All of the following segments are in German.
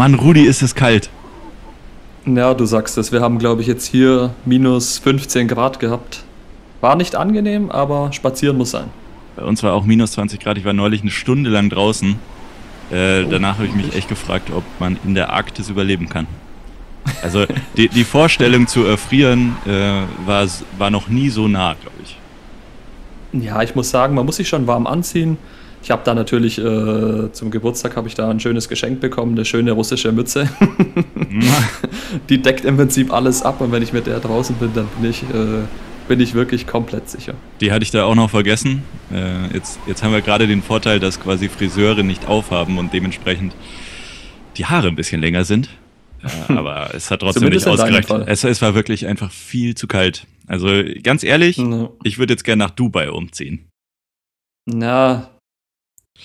Mann, Rudi, ist es kalt. Ja, du sagst es. Wir haben, glaube ich, jetzt hier minus 15 Grad gehabt. War nicht angenehm, aber spazieren muss sein. Bei uns war auch minus 20 Grad. Ich war neulich eine Stunde lang draußen. Äh, oh, danach habe ich mich echt gefragt, ob man in der Arktis überleben kann. Also die, die Vorstellung zu erfrieren äh, war, war noch nie so nah, glaube ich. Ja, ich muss sagen, man muss sich schon warm anziehen. Ich habe da natürlich äh, zum Geburtstag habe ich da ein schönes Geschenk bekommen, eine schöne russische Mütze. Die deckt im Prinzip alles ab und wenn ich mit der draußen bin, dann bin ich, äh, bin ich wirklich komplett sicher. Die hatte ich da auch noch vergessen. Äh, jetzt, jetzt haben wir gerade den Vorteil, dass quasi Friseure nicht aufhaben und dementsprechend die Haare ein bisschen länger sind. Ja, aber es hat trotzdem nicht ausgereicht. Es, es, war wirklich einfach viel zu kalt. Also ganz ehrlich, no. ich würde jetzt gerne nach Dubai umziehen. Na,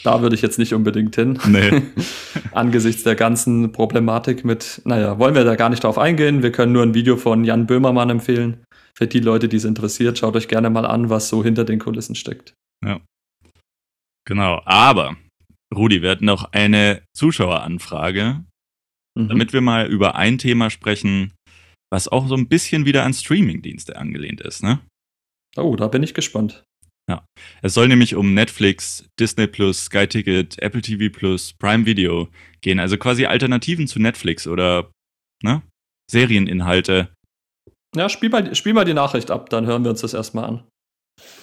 da würde ich jetzt nicht unbedingt hin. Nee. Angesichts der ganzen Problematik mit, naja, wollen wir da gar nicht drauf eingehen. Wir können nur ein Video von Jan Böhmermann empfehlen. Für die Leute, die es interessiert, schaut euch gerne mal an, was so hinter den Kulissen steckt. Ja. Genau. Aber, Rudi, wir hatten noch eine Zuschaueranfrage mhm. damit wir mal über ein Thema sprechen, was auch so ein bisschen wieder an Streamingdienste angelehnt ist, ne? Oh, da bin ich gespannt. Ja, es soll nämlich um Netflix, Disney Plus, Sky Ticket, Apple TV Plus, Prime Video gehen, also quasi Alternativen zu Netflix oder ne? Serieninhalte. Ja, spiel mal, spiel mal die Nachricht ab, dann hören wir uns das erstmal an.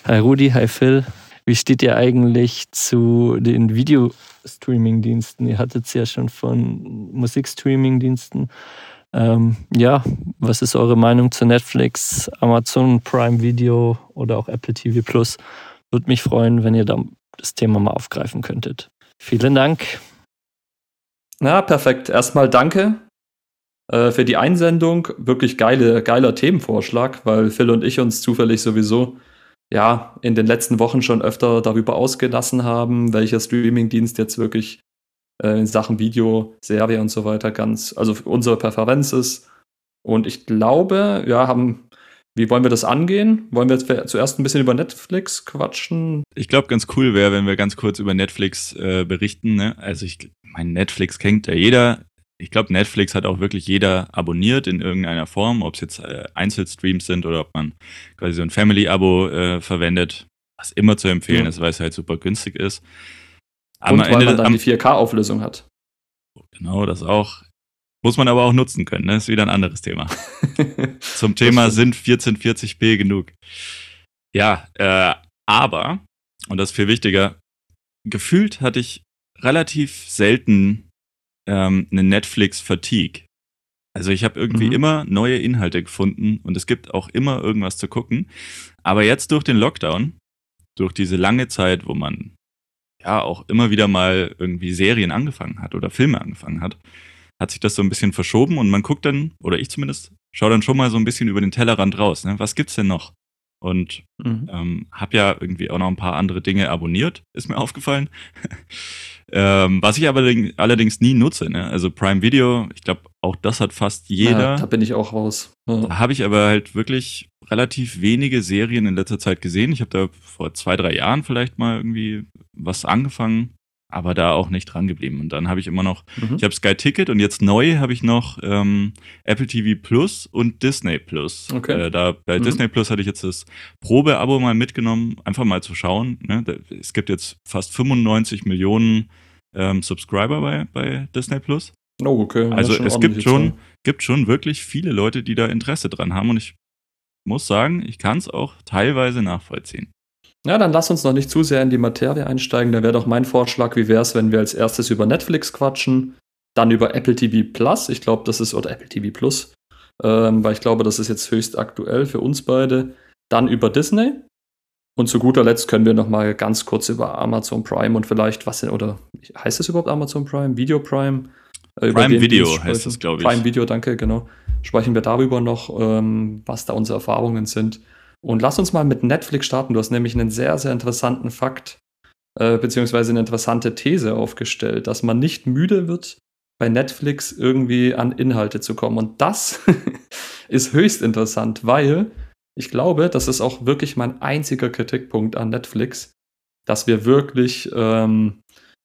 Hi Rudi, hi Phil. Wie steht ihr eigentlich zu den Videostreaming-Diensten? Ihr hattet es ja schon von Musikstreaming-Diensten. Ähm, ja, was ist eure Meinung zu Netflix, Amazon Prime Video oder auch Apple TV Plus? Würde mich freuen, wenn ihr da das Thema mal aufgreifen könntet. Vielen Dank. Na, perfekt. Erstmal danke äh, für die Einsendung. Wirklich geile, geiler Themenvorschlag, weil Phil und ich uns zufällig sowieso ja, in den letzten Wochen schon öfter darüber ausgelassen haben, welcher Streamingdienst jetzt wirklich äh, in Sachen Video, Serie und so weiter ganz, also unsere Präferenz ist. Und ich glaube, ja, haben, wie wollen wir das angehen? Wollen wir jetzt zuerst ein bisschen über Netflix quatschen? Ich glaube, ganz cool wäre, wenn wir ganz kurz über Netflix äh, berichten. Ne? Also ich mein Netflix kennt ja jeder ich glaube, Netflix hat auch wirklich jeder abonniert in irgendeiner Form, ob es jetzt äh, Einzelstreams sind oder ob man quasi so ein Family-Abo äh, verwendet, was immer zu empfehlen ja. ist, weil es halt super günstig ist. Aber Und weil Ende man dann die 4K-Auflösung hat. Genau, das auch. Muss man aber auch nutzen können, ne? ist wieder ein anderes Thema. Zum Thema sind 1440p genug. Ja, äh, aber, und das ist viel wichtiger, gefühlt hatte ich relativ selten ähm, eine Netflix-Fatigue. Also ich habe irgendwie mhm. immer neue Inhalte gefunden und es gibt auch immer irgendwas zu gucken. Aber jetzt durch den Lockdown, durch diese lange Zeit, wo man ja auch immer wieder mal irgendwie Serien angefangen hat oder Filme angefangen hat, hat sich das so ein bisschen verschoben und man guckt dann, oder ich zumindest, schaue dann schon mal so ein bisschen über den Tellerrand raus. Ne? Was gibt's denn noch? Und mhm. ähm, habe ja irgendwie auch noch ein paar andere Dinge abonniert, ist mir aufgefallen. Ähm, was ich aber allerdings nie nutze, ne? Also Prime Video, ich glaube, auch das hat fast jeder. Ja, da bin ich auch raus. Ja. Da habe ich aber halt wirklich relativ wenige Serien in letzter Zeit gesehen. Ich habe da vor zwei, drei Jahren vielleicht mal irgendwie was angefangen, aber da auch nicht dran geblieben. Und dann habe ich immer noch, mhm. ich habe Sky Ticket und jetzt neu habe ich noch ähm, Apple TV Plus und Disney Plus. Okay. Äh, da bei mhm. Disney Plus hatte ich jetzt das Probeabo mal mitgenommen, einfach mal zu schauen. Ne? Es gibt jetzt fast 95 Millionen ähm, Subscriber bei, bei Disney Plus. Oh, okay. Also es gibt schon, gibt schon wirklich viele Leute, die da Interesse dran haben und ich muss sagen, ich kann es auch teilweise nachvollziehen. Ja, dann lass uns noch nicht zu sehr in die Materie einsteigen. Da wäre doch mein Vorschlag, wie wäre es, wenn wir als erstes über Netflix quatschen, dann über Apple TV Plus, ich glaube, das ist, oder Apple TV Plus, ähm, weil ich glaube, das ist jetzt höchst aktuell für uns beide, dann über Disney und zu guter Letzt können wir noch mal ganz kurz über Amazon Prime und vielleicht was oder heißt es überhaupt Amazon Prime, Video Prime? Äh, Prime Video heißt es, glaube ich. Prime Video, danke, genau. Sprechen wir darüber noch, ähm, was da unsere Erfahrungen sind. Und lass uns mal mit Netflix starten. Du hast nämlich einen sehr, sehr interessanten Fakt äh, beziehungsweise eine interessante These aufgestellt, dass man nicht müde wird, bei Netflix irgendwie an Inhalte zu kommen. Und das ist höchst interessant, weil ich glaube, das ist auch wirklich mein einziger Kritikpunkt an Netflix, dass wir wirklich ähm,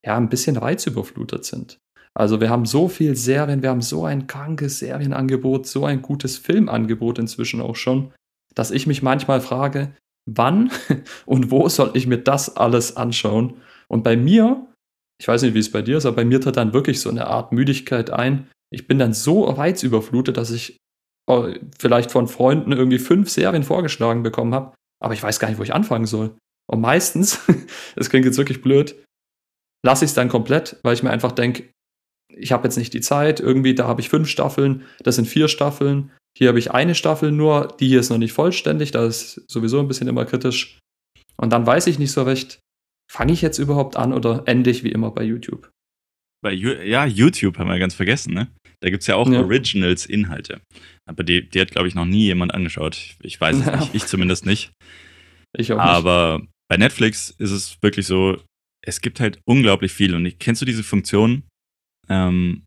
ja, ein bisschen reizüberflutet sind. Also wir haben so viel Serien, wir haben so ein krankes Serienangebot, so ein gutes Filmangebot inzwischen auch schon, dass ich mich manchmal frage, wann und wo soll ich mir das alles anschauen? Und bei mir, ich weiß nicht, wie es bei dir ist, aber bei mir tritt dann wirklich so eine Art Müdigkeit ein. Ich bin dann so reizüberflutet, dass ich äh, vielleicht von Freunden irgendwie fünf Serien vorgeschlagen bekommen habe, aber ich weiß gar nicht, wo ich anfangen soll. Und meistens, das klingt jetzt wirklich blöd, lasse ich es dann komplett, weil ich mir einfach denke, ich habe jetzt nicht die Zeit, irgendwie, da habe ich fünf Staffeln, das sind vier Staffeln, hier habe ich eine Staffel nur, die hier ist noch nicht vollständig, da ist sowieso ein bisschen immer kritisch. Und dann weiß ich nicht so recht, fange ich jetzt überhaupt an oder ende ich wie immer bei YouTube? Bei, ja, YouTube haben wir ganz vergessen, ne? Da gibt es ja auch ja. Originals-Inhalte. Aber die, die hat, glaube ich, noch nie jemand angeschaut. Ich, ich weiß es ja. nicht, ich zumindest nicht. Ich auch nicht. Aber bei Netflix ist es wirklich so, es gibt halt unglaublich viel. Und kennst du diese Funktion, ähm,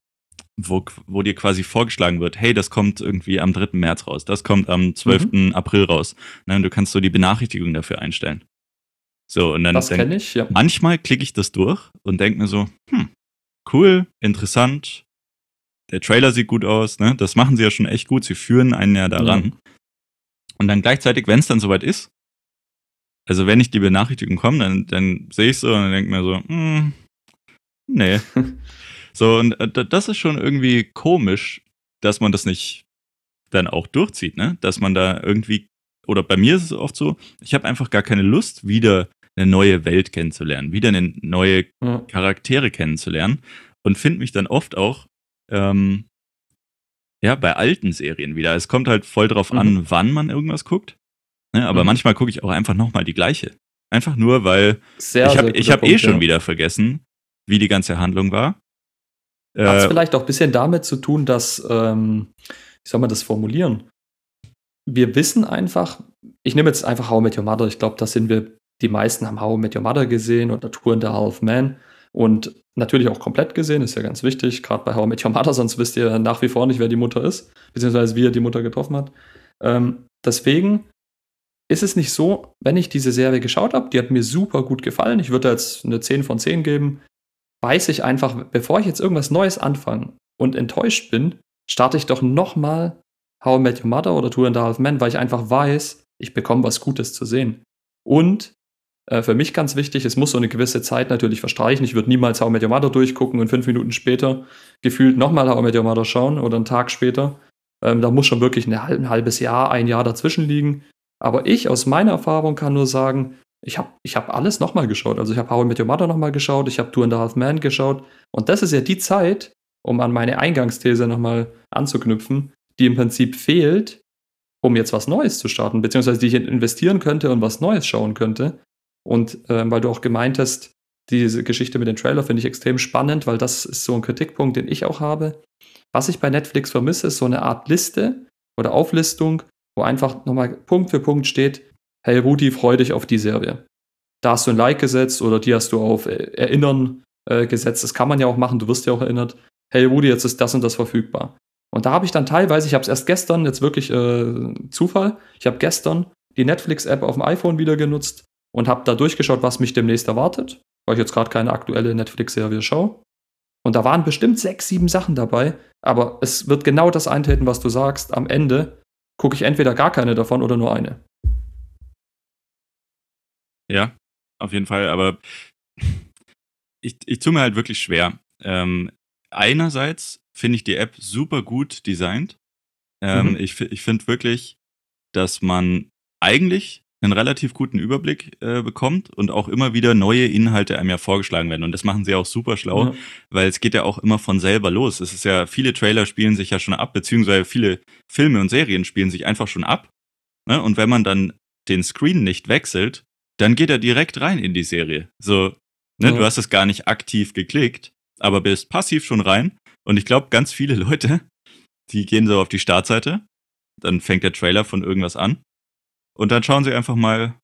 wo, wo dir quasi vorgeschlagen wird, hey, das kommt irgendwie am 3. März raus, das kommt am 12. Mhm. April raus. Ne, und du kannst so die Benachrichtigung dafür einstellen. So, und dann das kenne ich, ja. Manchmal klicke ich das durch und denke mir so, hm, cool, interessant. Der Trailer sieht gut aus, ne? Das machen sie ja schon echt gut. Sie führen einen ja daran. Ja. Und dann gleichzeitig, wenn es dann soweit ist, also wenn ich die Benachrichtigung komme, dann, dann sehe ich so und dann denke mir so, hm, nee. So, und äh, das ist schon irgendwie komisch, dass man das nicht dann auch durchzieht, ne? Dass man da irgendwie, oder bei mir ist es oft so, ich habe einfach gar keine Lust, wieder eine neue Welt kennenzulernen, wieder eine neue ja. Charaktere kennenzulernen und finde mich dann oft auch ähm, ja bei alten Serien wieder. Es kommt halt voll drauf mhm. an, wann man irgendwas guckt. Ne? Aber mhm. manchmal gucke ich auch einfach nochmal die gleiche. Einfach nur, weil sehr, ich habe hab eh schon ja. wieder vergessen, wie die ganze Handlung war. Hat es äh, vielleicht auch ein bisschen damit zu tun, dass, ähm, wie soll man das formulieren? Wir wissen einfach, ich nehme jetzt einfach How Met Your Mother, ich glaube, da sind wir, die meisten haben How Met Your Mother gesehen oder Tour in the Half Man. Und natürlich auch komplett gesehen, ist ja ganz wichtig, gerade bei How Met Your Mother, sonst wisst ihr nach wie vor nicht, wer die Mutter ist, beziehungsweise wie er die Mutter getroffen hat. Ähm, deswegen ist es nicht so, wenn ich diese Serie geschaut habe, die hat mir super gut gefallen, ich würde jetzt eine 10 von 10 geben, weiß ich einfach, bevor ich jetzt irgendwas Neues anfange und enttäuscht bin, starte ich doch nochmal How I Met Your Mother oder Two and a Half Men, weil ich einfach weiß, ich bekomme was Gutes zu sehen. Und äh, für mich ganz wichtig, es muss so eine gewisse Zeit natürlich verstreichen. Ich würde niemals How I Met Your Mother durchgucken und fünf Minuten später gefühlt nochmal How I Met Your Mother schauen oder einen Tag später. Ähm, da muss schon wirklich ein halbes Jahr, ein Jahr dazwischen liegen. Aber ich aus meiner Erfahrung kann nur sagen, ich habe ich hab alles nochmal geschaut. Also ich habe How I Met Your Mother nochmal geschaut, ich habe Two and a Half Man geschaut. Und das ist ja die Zeit, um an meine Eingangsthese nochmal anzuknüpfen, die im Prinzip fehlt, um jetzt was Neues zu starten, beziehungsweise die ich investieren könnte und was Neues schauen könnte. Und äh, weil du auch gemeint hast, diese Geschichte mit dem Trailer finde ich extrem spannend, weil das ist so ein Kritikpunkt, den ich auch habe. Was ich bei Netflix vermisse, ist so eine Art Liste oder Auflistung, wo einfach nochmal Punkt für Punkt steht, hey Rudi, freu dich auf die Serie. Da hast du ein Like gesetzt oder die hast du auf Erinnern äh, gesetzt. Das kann man ja auch machen, du wirst ja auch erinnert. Hey Rudi, jetzt ist das und das verfügbar. Und da habe ich dann teilweise, ich habe es erst gestern, jetzt wirklich äh, Zufall, ich habe gestern die Netflix-App auf dem iPhone wieder genutzt und habe da durchgeschaut, was mich demnächst erwartet, weil ich jetzt gerade keine aktuelle Netflix-Serie schaue. Und da waren bestimmt sechs, sieben Sachen dabei, aber es wird genau das eintreten, was du sagst. Am Ende gucke ich entweder gar keine davon oder nur eine. Ja, auf jeden Fall, aber ich, ich tue mir halt wirklich schwer. Ähm, einerseits finde ich die App super gut designt. Ähm, mhm. Ich, ich finde wirklich, dass man eigentlich einen relativ guten Überblick äh, bekommt und auch immer wieder neue Inhalte einem ja vorgeschlagen werden. Und das machen sie auch super schlau, ja. weil es geht ja auch immer von selber los. Es ist ja, viele Trailer spielen sich ja schon ab, beziehungsweise viele Filme und Serien spielen sich einfach schon ab. Ne? Und wenn man dann den Screen nicht wechselt, dann geht er direkt rein in die Serie. So, ne, ja. du hast es gar nicht aktiv geklickt, aber bist passiv schon rein. Und ich glaube, ganz viele Leute, die gehen so auf die Startseite, dann fängt der Trailer von irgendwas an und dann schauen sie einfach mal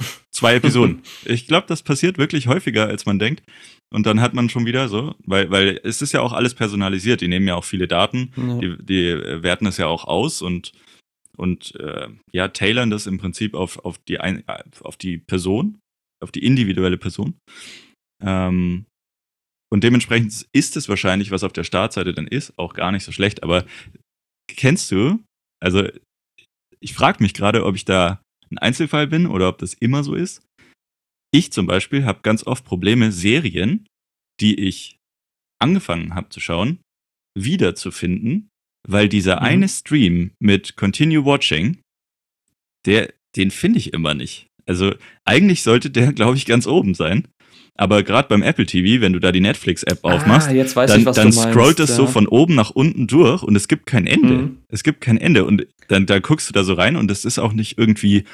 zwei Episoden. ich glaube, das passiert wirklich häufiger, als man denkt. Und dann hat man schon wieder so, weil, weil es ist ja auch alles personalisiert. Die nehmen ja auch viele Daten, ja. die, die werten es ja auch aus und und äh, ja, tailern das im Prinzip auf, auf, die, ein, auf die Person, auf die individuelle Person. Ähm, Und dementsprechend ist es wahrscheinlich, was auf der Startseite dann ist, auch gar nicht so schlecht. Aber kennst du, also ich frage mich gerade, ob ich da ein Einzelfall bin oder ob das immer so ist. Ich zum Beispiel habe ganz oft Probleme, Serien, die ich angefangen habe zu schauen, wiederzufinden, weil dieser mhm. eine Stream mit Continue Watching, der, den finde ich immer nicht. Also eigentlich sollte der, glaube ich, ganz oben sein. Aber gerade beim Apple TV, wenn du da die Netflix-App ah, aufmachst, dann, ich, dann scrollt es ja. so von oben nach unten durch und es gibt kein Ende. Mhm. Es gibt kein Ende. Und dann da guckst du da so rein und es ist auch nicht irgendwie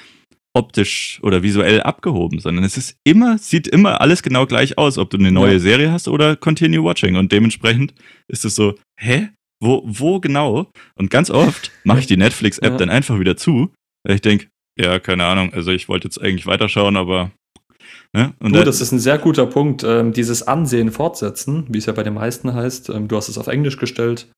optisch oder visuell abgehoben, sondern es ist immer, sieht immer alles genau gleich aus, ob du eine neue ja. Serie hast oder Continue Watching. Und dementsprechend ist es so, hä? Wo, wo genau? Und ganz oft mache ich die Netflix-App ja. dann einfach wieder zu, weil ich denke, ja, keine Ahnung, also ich wollte jetzt eigentlich weiterschauen, aber Ne? Und du, das ist ein sehr guter Punkt. Ähm, dieses Ansehen fortsetzen, wie es ja bei den meisten heißt, ähm, du hast es auf Englisch gestellt.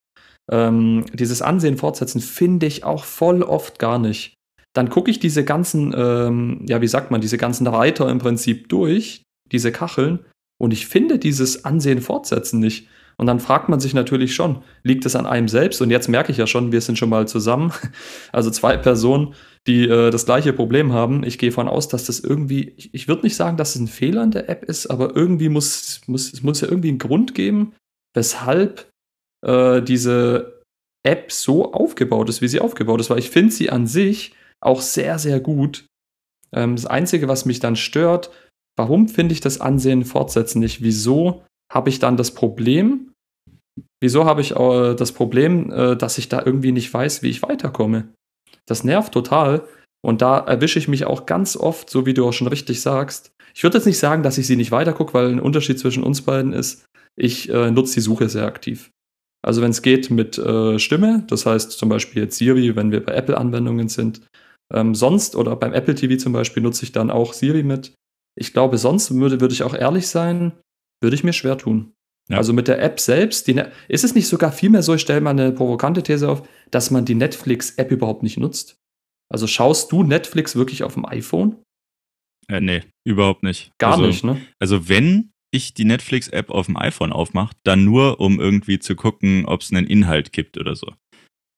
Ähm, dieses Ansehen fortsetzen finde ich auch voll oft gar nicht. Dann gucke ich diese ganzen, ähm, ja, wie sagt man, diese ganzen Reiter im Prinzip durch, diese Kacheln, und ich finde dieses Ansehen fortsetzen nicht. Und dann fragt man sich natürlich schon, liegt es an einem selbst? Und jetzt merke ich ja schon, wir sind schon mal zusammen, also zwei Personen, die äh, das gleiche Problem haben. Ich gehe von aus, dass das irgendwie, ich, ich würde nicht sagen, dass es ein Fehler in der App ist, aber irgendwie muss, muss es muss ja irgendwie einen Grund geben, weshalb äh, diese App so aufgebaut ist, wie sie aufgebaut ist, weil ich finde sie an sich auch sehr, sehr gut. Ähm, das Einzige, was mich dann stört, warum finde ich das Ansehen fortsetzen nicht? Wieso habe ich dann das Problem, wieso habe ich äh, das Problem, äh, dass ich da irgendwie nicht weiß, wie ich weiterkomme? Das nervt total. Und da erwische ich mich auch ganz oft, so wie du auch schon richtig sagst. Ich würde jetzt nicht sagen, dass ich sie nicht weitergucke, weil ein Unterschied zwischen uns beiden ist, ich äh, nutze die Suche sehr aktiv. Also wenn es geht mit äh, Stimme, das heißt zum Beispiel jetzt Siri, wenn wir bei Apple-Anwendungen sind. Ähm, sonst oder beim Apple TV zum Beispiel nutze ich dann auch Siri mit. Ich glaube, sonst würde, würde ich auch ehrlich sein, würde ich mir schwer tun. Ja. Also mit der App selbst, die, ist es nicht sogar vielmehr so, ich stelle mal eine provokante These auf, dass man die Netflix-App überhaupt nicht nutzt? Also schaust du Netflix wirklich auf dem iPhone? Äh, nee, überhaupt nicht. Gar also, nicht, ne? Also wenn ich die Netflix-App auf dem iPhone aufmache, dann nur, um irgendwie zu gucken, ob es einen Inhalt gibt oder so.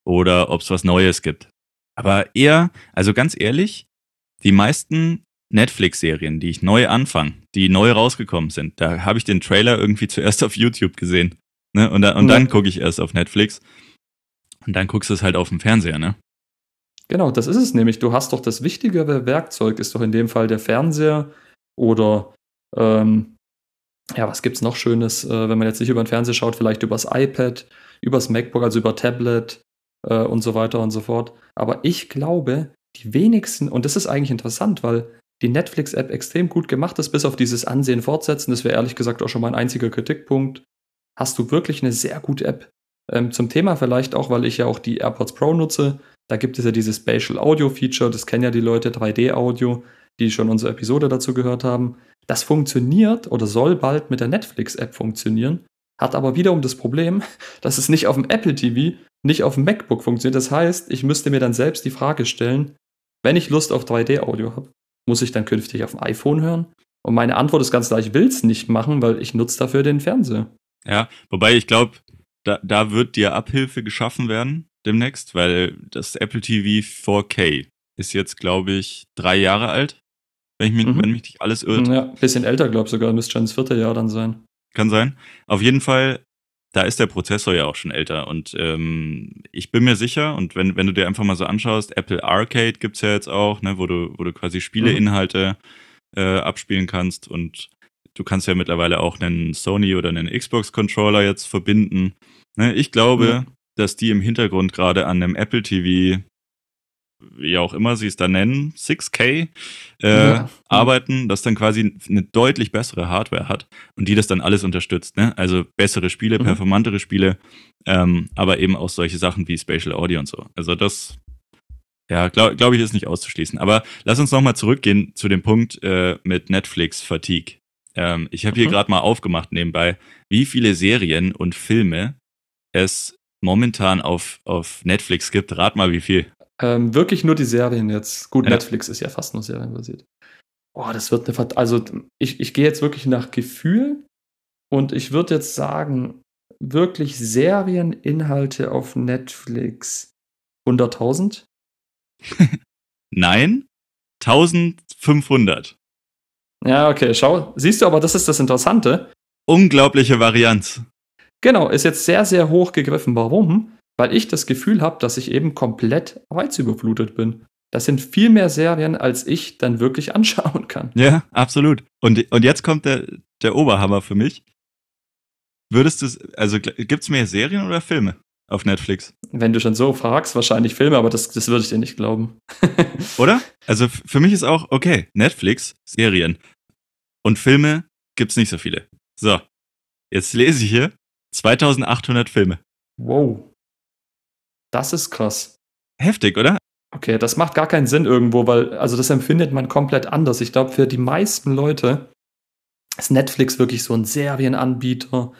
Oder ob es was Neues gibt. Aber eher, also ganz ehrlich, die meisten Netflix-Serien, die ich neu anfange, die neu rausgekommen sind, da habe ich den Trailer irgendwie zuerst auf YouTube gesehen. Ne? Und, da, und ja. dann gucke ich erst auf Netflix. Und dann guckst du es halt auf dem Fernseher, ne? Genau, das ist es nämlich. Du hast doch das wichtigere Werkzeug, ist doch in dem Fall der Fernseher oder ähm, ja, was gibt's noch Schönes, äh, wenn man jetzt nicht über den Fernseher schaut, vielleicht übers iPad, übers MacBook, also über Tablet äh, und so weiter und so fort. Aber ich glaube, die wenigsten, und das ist eigentlich interessant, weil die Netflix-App extrem gut gemacht ist, bis auf dieses Ansehen fortsetzen. Das wäre ehrlich gesagt auch schon mein einziger Kritikpunkt. Hast du wirklich eine sehr gute App. Ähm, zum Thema vielleicht auch, weil ich ja auch die AirPods Pro nutze. Da gibt es ja dieses Spatial Audio Feature, das kennen ja die Leute, 3D-Audio, die schon unsere Episode dazu gehört haben. Das funktioniert oder soll bald mit der Netflix-App funktionieren, hat aber wiederum das Problem, dass es nicht auf dem Apple TV, nicht auf dem MacBook funktioniert. Das heißt, ich müsste mir dann selbst die Frage stellen, wenn ich Lust auf 3D-Audio habe, muss ich dann künftig auf dem iPhone hören? Und meine Antwort ist ganz klar, ich will es nicht machen, weil ich nutze dafür den Fernseher. Ja, wobei ich glaube, da, da wird dir Abhilfe geschaffen werden demnächst, weil das Apple TV 4K ist jetzt, glaube ich, drei Jahre alt, wenn, ich mich, mhm. wenn mich nicht alles irrt. Ja, bisschen älter, glaube ich sogar, müsste schon das vierte Jahr dann sein. Kann sein. Auf jeden Fall, da ist der Prozessor ja auch schon älter und ähm, ich bin mir sicher, und wenn, wenn du dir einfach mal so anschaust, Apple Arcade gibt es ja jetzt auch, ne, wo du, wo du quasi Spieleinhalte mhm. äh, abspielen kannst und du kannst ja mittlerweile auch einen Sony oder einen Xbox-Controller jetzt verbinden. Ne, ich glaube, ja. dass die im Hintergrund gerade an einem Apple TV, wie auch immer sie es da nennen, 6K äh, ja. arbeiten, das dann quasi eine deutlich bessere Hardware hat und die das dann alles unterstützt. Ne? Also bessere Spiele, mhm. performantere Spiele, ähm, aber eben auch solche Sachen wie Spatial Audio und so. Also das ja, glaube glaub ich, ist nicht auszuschließen. Aber lass uns nochmal zurückgehen zu dem Punkt äh, mit Netflix Fatigue. Ähm, ich habe hier mhm. gerade mal aufgemacht nebenbei, wie viele Serien und Filme es momentan auf, auf Netflix gibt. Rat mal, wie viel. Ähm, wirklich nur die Serien jetzt. Gut, ja. Netflix ist ja fast nur serienbasiert. Boah, das wird eine Vert Also, ich, ich gehe jetzt wirklich nach Gefühl. Und ich würde jetzt sagen, wirklich Serieninhalte auf Netflix 100.000? Nein, 1500. Ja, okay, schau. Siehst du, aber das ist das Interessante. Unglaubliche Varianz. Genau, ist jetzt sehr, sehr hoch gegriffen. Warum? Weil ich das Gefühl habe, dass ich eben komplett reizüberflutet bin. Das sind viel mehr Serien, als ich dann wirklich anschauen kann. Ja, absolut. Und, und jetzt kommt der, der Oberhammer für mich. Würdest du, also gibt es mehr Serien oder Filme auf Netflix? Wenn du schon so fragst, wahrscheinlich Filme, aber das, das würde ich dir nicht glauben. oder? Also für mich ist auch, okay, Netflix, Serien. Und Filme gibt es nicht so viele. So, jetzt lese ich hier 2800 Filme. Wow. Das ist krass. Heftig, oder? Okay, das macht gar keinen Sinn irgendwo, weil, also das empfindet man komplett anders. Ich glaube, für die meisten Leute ist Netflix wirklich so ein Serienanbieter.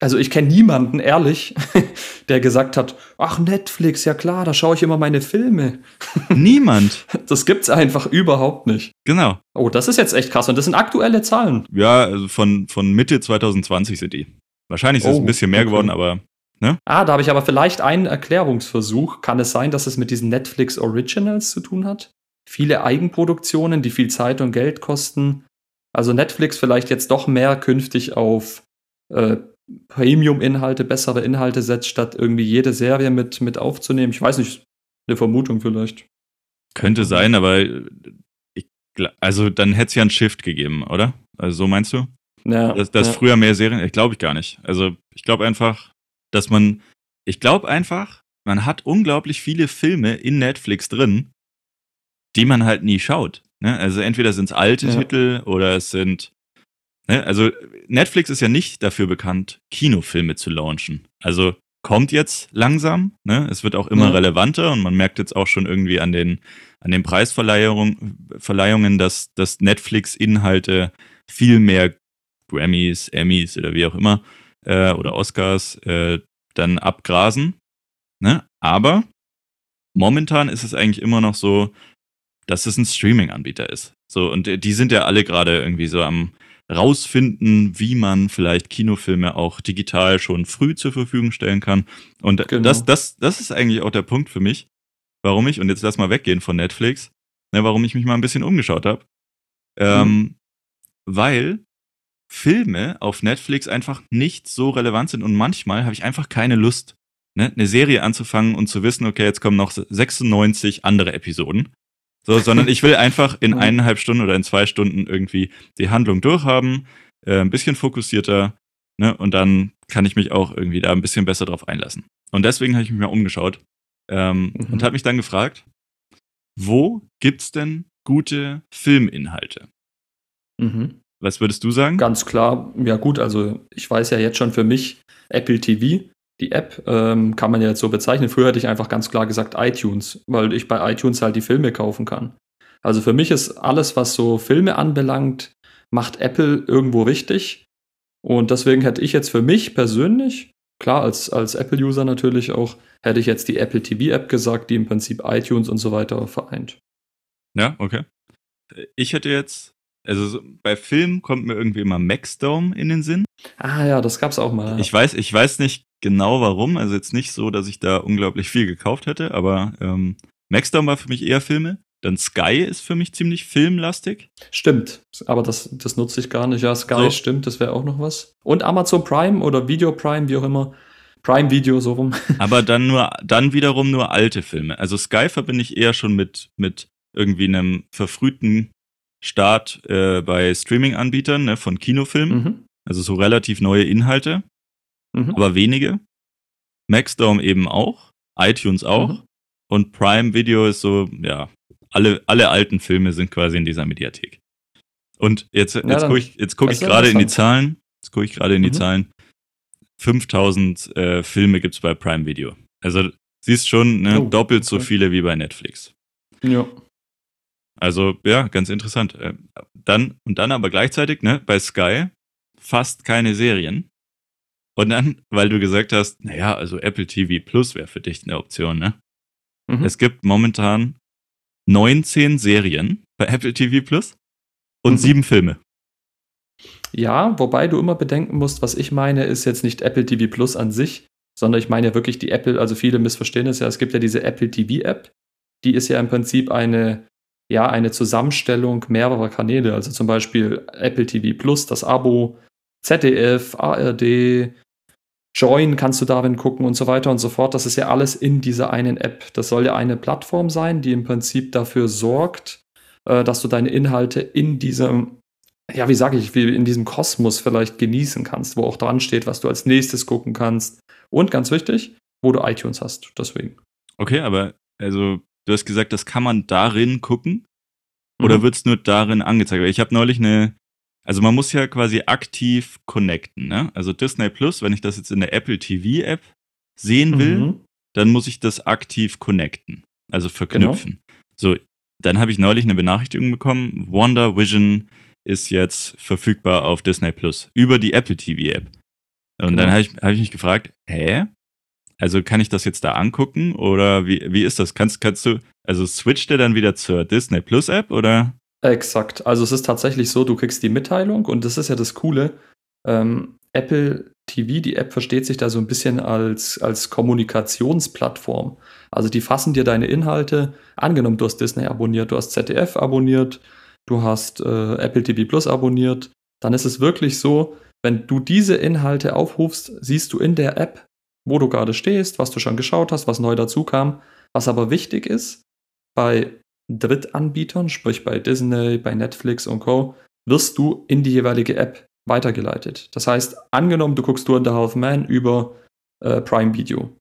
Also ich kenne niemanden, ehrlich, der gesagt hat, ach Netflix, ja klar, da schaue ich immer meine Filme. Niemand. Das gibt's einfach überhaupt nicht. Genau. Oh, das ist jetzt echt krass und das sind aktuelle Zahlen. Ja, also von, von Mitte 2020 sind die. Wahrscheinlich ist oh, es ein bisschen mehr okay. geworden, aber Ne? Ah, da habe ich aber vielleicht einen Erklärungsversuch. Kann es sein, dass es mit diesen Netflix Originals zu tun hat? Viele Eigenproduktionen, die viel Zeit und Geld kosten. Also Netflix vielleicht jetzt doch mehr künftig auf äh, Premium-Inhalte, bessere Inhalte setzt, statt irgendwie jede Serie mit, mit aufzunehmen. Ich weiß nicht, eine Vermutung vielleicht. Könnte sein, aber ich, also dann hätte es ja einen Shift gegeben, oder? Also so meinst du? Ja. Dass, dass ja. früher mehr Serien, ich glaube ich gar nicht. Also ich glaube einfach, dass man, ich glaube einfach, man hat unglaublich viele Filme in Netflix drin, die man halt nie schaut. Ne? Also entweder sind es alte ja. Titel oder es sind, ne? also Netflix ist ja nicht dafür bekannt, Kinofilme zu launchen. Also kommt jetzt langsam, ne? es wird auch immer relevanter und man merkt jetzt auch schon irgendwie an den, an den Preisverleihungen, dass, dass Netflix-Inhalte viel mehr Grammys, Emmys oder wie auch immer äh, oder Oscars äh, dann abgrasen. Ne? Aber momentan ist es eigentlich immer noch so, dass es ein Streaming-Anbieter ist. So, und die sind ja alle gerade irgendwie so am rausfinden, wie man vielleicht Kinofilme auch digital schon früh zur Verfügung stellen kann. Und genau. das, das, das ist eigentlich auch der Punkt für mich, warum ich, und jetzt lass mal weggehen von Netflix, ne, warum ich mich mal ein bisschen umgeschaut habe. Ähm, mhm. Weil Filme auf Netflix einfach nicht so relevant sind und manchmal habe ich einfach keine Lust, ne, eine Serie anzufangen und zu wissen, okay, jetzt kommen noch 96 andere Episoden. So, sondern ich will einfach in eineinhalb Stunden oder in zwei Stunden irgendwie die Handlung durchhaben, äh, ein bisschen fokussierter, ne, und dann kann ich mich auch irgendwie da ein bisschen besser drauf einlassen. Und deswegen habe ich mich mal umgeschaut ähm, mhm. und habe mich dann gefragt, wo gibt's denn gute Filminhalte? Mhm. Was würdest du sagen? Ganz klar, ja gut, also ich weiß ja jetzt schon für mich Apple TV, die App ähm, kann man ja jetzt so bezeichnen. Früher hätte ich einfach ganz klar gesagt iTunes, weil ich bei iTunes halt die Filme kaufen kann. Also für mich ist alles, was so Filme anbelangt, macht Apple irgendwo richtig. Und deswegen hätte ich jetzt für mich persönlich, klar, als, als Apple-User natürlich auch, hätte ich jetzt die Apple TV-App gesagt, die im Prinzip iTunes und so weiter vereint. Ja, okay. Ich hätte jetzt also so, bei Filmen kommt mir irgendwie immer Maxdome in den Sinn. Ah ja, das gab's auch mal. Ich weiß, ich weiß nicht genau warum. Also jetzt nicht so, dass ich da unglaublich viel gekauft hätte, aber ähm, Maxdome war für mich eher Filme. Dann Sky ist für mich ziemlich filmlastig. Stimmt, aber das, das nutze ich gar nicht. Ja, Sky so. stimmt, das wäre auch noch was. Und Amazon Prime oder Video Prime, wie auch immer. Prime Video so rum. Aber dann nur, dann wiederum nur alte Filme. Also Sky verbinde ich eher schon mit, mit irgendwie einem verfrühten Start äh, bei Streaming-Anbietern ne, von Kinofilmen. Mhm. Also so relativ neue Inhalte, mhm. aber wenige. Maxdome eben auch, iTunes auch. Mhm. Und Prime Video ist so, ja, alle, alle alten Filme sind quasi in dieser Mediathek. Und jetzt, jetzt ja, gucke ich, jetzt guck ich gerade in die Zahlen. Jetzt gucke ich gerade in die mhm. Zahlen. 5000 äh, Filme gibt es bei Prime Video. Also siehst schon, ne, oh, doppelt okay. so viele wie bei Netflix. Ja. Also ja, ganz interessant. Äh, dann und dann aber gleichzeitig, ne, bei Sky fast keine Serien. Und dann, weil du gesagt hast, naja, also Apple TV Plus wäre für dich eine Option, ne? Mhm. Es gibt momentan 19 Serien bei Apple TV Plus und mhm. sieben Filme. Ja, wobei du immer bedenken musst, was ich meine, ist jetzt nicht Apple TV Plus an sich, sondern ich meine ja wirklich die Apple, also viele missverstehen es ja, es gibt ja diese Apple TV App, die ist ja im Prinzip eine, ja, eine Zusammenstellung mehrerer Kanäle, also zum Beispiel Apple TV Plus, das Abo, ZDF, ARD, Join kannst du darin gucken und so weiter und so fort. Das ist ja alles in dieser einen App. Das soll ja eine Plattform sein, die im Prinzip dafür sorgt, äh, dass du deine Inhalte in diesem, ja, wie sage ich, wie in diesem Kosmos vielleicht genießen kannst, wo auch dran steht, was du als nächstes gucken kannst. Und ganz wichtig, wo du iTunes hast. Deswegen. Okay, aber also du hast gesagt, das kann man darin gucken. Oder mhm. wird es nur darin angezeigt? Ich habe neulich eine also man muss ja quasi aktiv connecten, ne? Also Disney Plus, wenn ich das jetzt in der Apple TV App sehen will, mhm. dann muss ich das aktiv connecten, also verknüpfen. Genau. So, dann habe ich neulich eine Benachrichtigung bekommen, Wonder Vision ist jetzt verfügbar auf Disney Plus über die Apple TV App. Und genau. dann habe ich, hab ich mich gefragt, hä? Also kann ich das jetzt da angucken oder wie, wie ist das? Kannst, kannst du, also switcht der dann wieder zur Disney Plus App oder? Exakt. Also es ist tatsächlich so, du kriegst die Mitteilung und das ist ja das Coole. Ähm, Apple TV, die App versteht sich da so ein bisschen als, als Kommunikationsplattform. Also die fassen dir deine Inhalte, angenommen du hast Disney abonniert, du hast ZDF abonniert, du hast äh, Apple TV Plus abonniert, dann ist es wirklich so, wenn du diese Inhalte aufrufst, siehst du in der App, wo du gerade stehst, was du schon geschaut hast, was neu dazu kam. Was aber wichtig ist, bei Drittanbietern, sprich bei Disney, bei Netflix und Co., wirst du in die jeweilige App weitergeleitet. Das heißt, angenommen, du guckst in the Half Man über äh, Prime Video.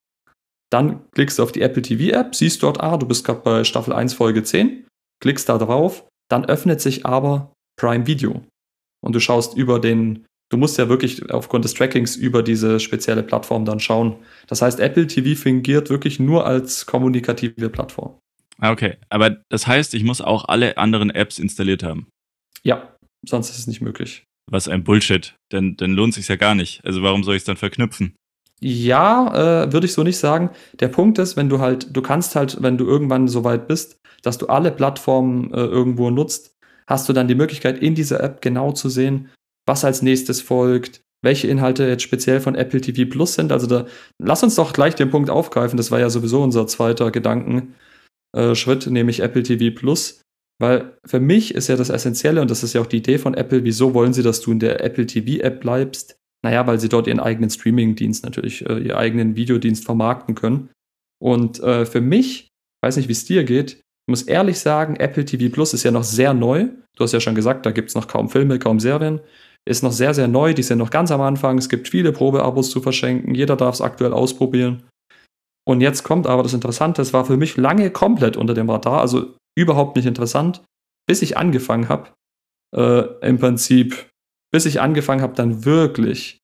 Dann klickst du auf die Apple TV App, siehst dort, ah, du bist gerade bei Staffel 1, Folge 10, klickst da drauf, dann öffnet sich aber Prime Video. Und du schaust über den, du musst ja wirklich aufgrund des Trackings über diese spezielle Plattform dann schauen. Das heißt, Apple TV fingiert wirklich nur als kommunikative Plattform. Ah, okay. Aber das heißt, ich muss auch alle anderen Apps installiert haben. Ja, sonst ist es nicht möglich. Was ein Bullshit. Denn dann lohnt sich ja gar nicht. Also warum soll ich es dann verknüpfen? Ja, äh, würde ich so nicht sagen. Der Punkt ist, wenn du halt, du kannst halt, wenn du irgendwann so weit bist, dass du alle Plattformen äh, irgendwo nutzt, hast du dann die Möglichkeit, in dieser App genau zu sehen, was als nächstes folgt, welche Inhalte jetzt speziell von Apple TV Plus sind. Also da, lass uns doch gleich den Punkt aufgreifen. Das war ja sowieso unser zweiter Gedanken äh, nämlich Apple TV Plus. Weil für mich ist ja das Essentielle, und das ist ja auch die Idee von Apple, wieso wollen sie, dass du in der Apple TV-App bleibst? Naja, weil sie dort ihren eigenen Streaming-Dienst natürlich, äh, ihren eigenen Videodienst vermarkten können. Und äh, für mich, weiß nicht, wie es dir geht, ich muss ehrlich sagen, Apple TV Plus ist ja noch sehr neu. Du hast ja schon gesagt, da gibt es noch kaum Filme, kaum Serien. Ist noch sehr, sehr neu, die sind noch ganz am Anfang. Es gibt viele Probeabos zu verschenken. Jeder darf es aktuell ausprobieren. Und jetzt kommt aber das Interessante, es war für mich lange komplett unter dem Radar, also überhaupt nicht interessant, bis ich angefangen habe, äh, im Prinzip, bis ich angefangen habe, dann wirklich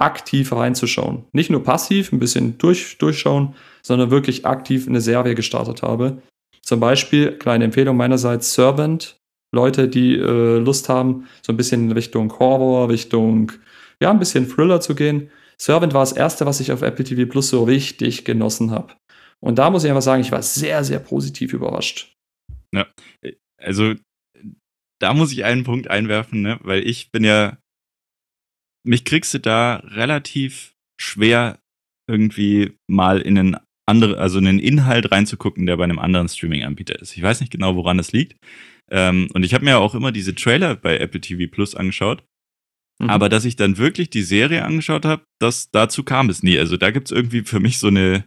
aktiv reinzuschauen. Nicht nur passiv, ein bisschen durch, durchschauen, sondern wirklich aktiv eine Serie gestartet habe. Zum Beispiel, kleine Empfehlung meinerseits, Servant. Leute, die äh, Lust haben, so ein bisschen Richtung Horror, Richtung, ja, ein bisschen Thriller zu gehen. Servant war das erste, was ich auf Apple TV Plus so richtig genossen habe. Und da muss ich einfach sagen, ich war sehr, sehr positiv überrascht. Ja, also da muss ich einen Punkt einwerfen, ne? weil ich bin ja, mich kriegst du da relativ schwer irgendwie mal in einen andere, also in einen Inhalt reinzugucken, der bei einem anderen Streaming-Anbieter ist. Ich weiß nicht genau, woran das liegt. Ähm, und ich habe mir auch immer diese Trailer bei Apple TV Plus angeschaut. Mhm. Aber dass ich dann wirklich die Serie angeschaut habe, das dazu kam es nie. Also da gibt es irgendwie für mich so eine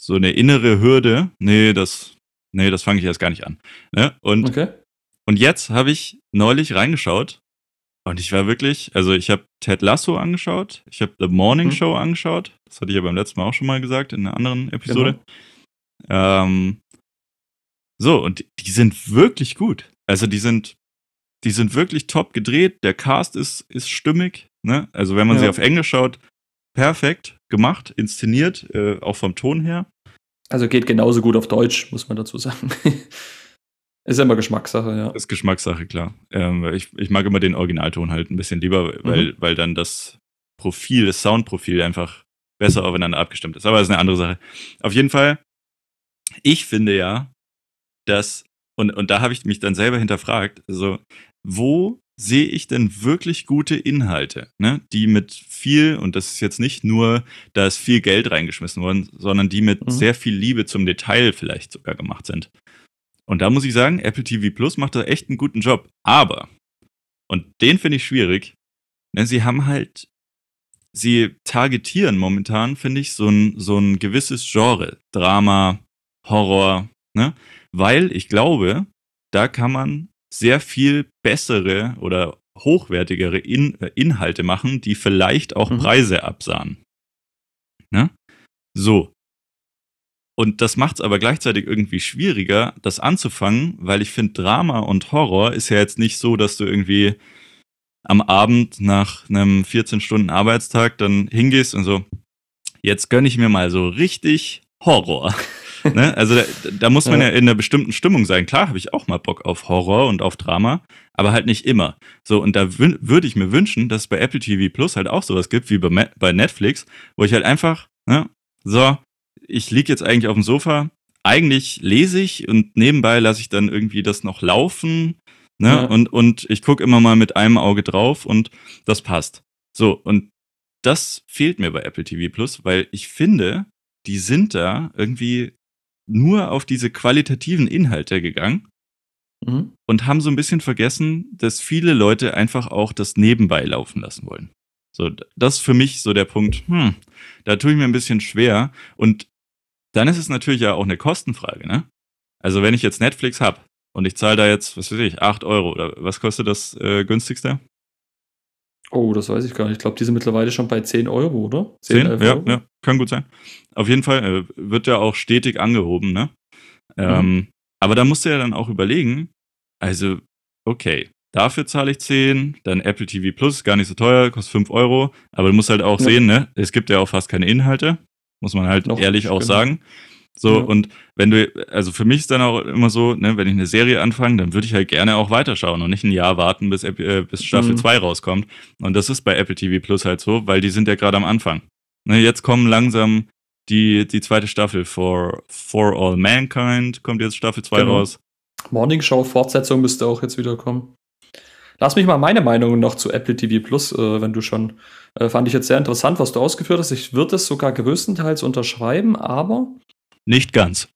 so eine innere Hürde. Nee, das nee, das fange ich erst gar nicht an. Ne? Und okay. und jetzt habe ich neulich reingeschaut und ich war wirklich, also ich habe Ted Lasso angeschaut, ich habe The Morning mhm. Show angeschaut. Das hatte ich ja beim letzten Mal auch schon mal gesagt in einer anderen Episode. Genau. Ähm, so, und die sind wirklich gut. Also die sind die sind wirklich top gedreht. Der Cast ist, ist stimmig. Ne? Also wenn man ja. sie auf Englisch schaut, perfekt gemacht, inszeniert, äh, auch vom Ton her. Also geht genauso gut auf Deutsch, muss man dazu sagen. ist immer Geschmackssache, ja. Ist Geschmackssache, klar. Ähm, ich, ich mag immer den Originalton halt ein bisschen lieber, weil, mhm. weil dann das Profil, das Soundprofil einfach besser aufeinander abgestimmt ist. Aber das ist eine andere Sache. Auf jeden Fall, ich finde ja, dass, und, und da habe ich mich dann selber hinterfragt, also wo sehe ich denn wirklich gute Inhalte, ne? die mit viel, und das ist jetzt nicht nur, da ist viel Geld reingeschmissen worden, sondern die mit mhm. sehr viel Liebe zum Detail vielleicht sogar gemacht sind. Und da muss ich sagen, Apple TV Plus macht da echt einen guten Job. Aber, und den finde ich schwierig, ne, sie haben halt, sie targetieren momentan, finde ich, so ein, so ein gewisses Genre. Drama, Horror, ne? Weil ich glaube, da kann man sehr viel bessere oder hochwertigere In äh, Inhalte machen, die vielleicht auch mhm. Preise absahen. Ne? So. Und das macht es aber gleichzeitig irgendwie schwieriger, das anzufangen, weil ich finde, Drama und Horror ist ja jetzt nicht so, dass du irgendwie am Abend nach einem 14 Stunden Arbeitstag dann hingehst und so, jetzt gönne ich mir mal so richtig Horror. ne? Also da, da, muss man ja. ja in einer bestimmten Stimmung sein. Klar habe ich auch mal Bock auf Horror und auf Drama, aber halt nicht immer. So, und da würde ich mir wünschen, dass es bei Apple TV Plus halt auch sowas gibt wie bei, bei Netflix, wo ich halt einfach, ne, so, ich liege jetzt eigentlich auf dem Sofa, eigentlich lese ich und nebenbei lasse ich dann irgendwie das noch laufen. Ne? Ja. Und, und ich gucke immer mal mit einem Auge drauf und das passt. So, und das fehlt mir bei Apple TV Plus, weil ich finde, die sind da irgendwie nur auf diese qualitativen Inhalte gegangen mhm. und haben so ein bisschen vergessen, dass viele Leute einfach auch das nebenbei laufen lassen wollen. So, das ist für mich so der Punkt, hm, da tue ich mir ein bisschen schwer. Und dann ist es natürlich ja auch eine Kostenfrage, ne? Also wenn ich jetzt Netflix habe und ich zahle da jetzt, was weiß ich, 8 Euro oder was kostet das äh, günstigste? Oh, das weiß ich gar nicht. Ich glaube, die sind mittlerweile schon bei 10 Euro, oder? 10, 10 ja, Euro? ja, kann gut sein. Auf jeden Fall äh, wird ja auch stetig angehoben, ne? Ähm, mhm. Aber da musst du ja dann auch überlegen, also, okay, dafür zahle ich 10, dann Apple TV Plus, gar nicht so teuer, kostet 5 Euro, aber du musst halt auch ja. sehen, ne? Es gibt ja auch fast keine Inhalte, muss man halt Noch ehrlich auch genau. sagen. So, ja. und wenn du, also für mich ist dann auch immer so, ne, wenn ich eine Serie anfange, dann würde ich halt gerne auch weiterschauen und nicht ein Jahr warten, bis, äh, bis Staffel 2 mhm. rauskommt. Und das ist bei Apple TV Plus halt so, weil die sind ja gerade am Anfang. Ne, jetzt kommen langsam die, die zweite Staffel for, for All Mankind, kommt jetzt Staffel 2 genau. raus. Morning Show Fortsetzung müsste auch jetzt wieder kommen. Lass mich mal meine Meinung noch zu Apple TV Plus, äh, wenn du schon, äh, fand ich jetzt sehr interessant, was du ausgeführt hast. Ich würde es sogar größtenteils unterschreiben, aber nicht ganz.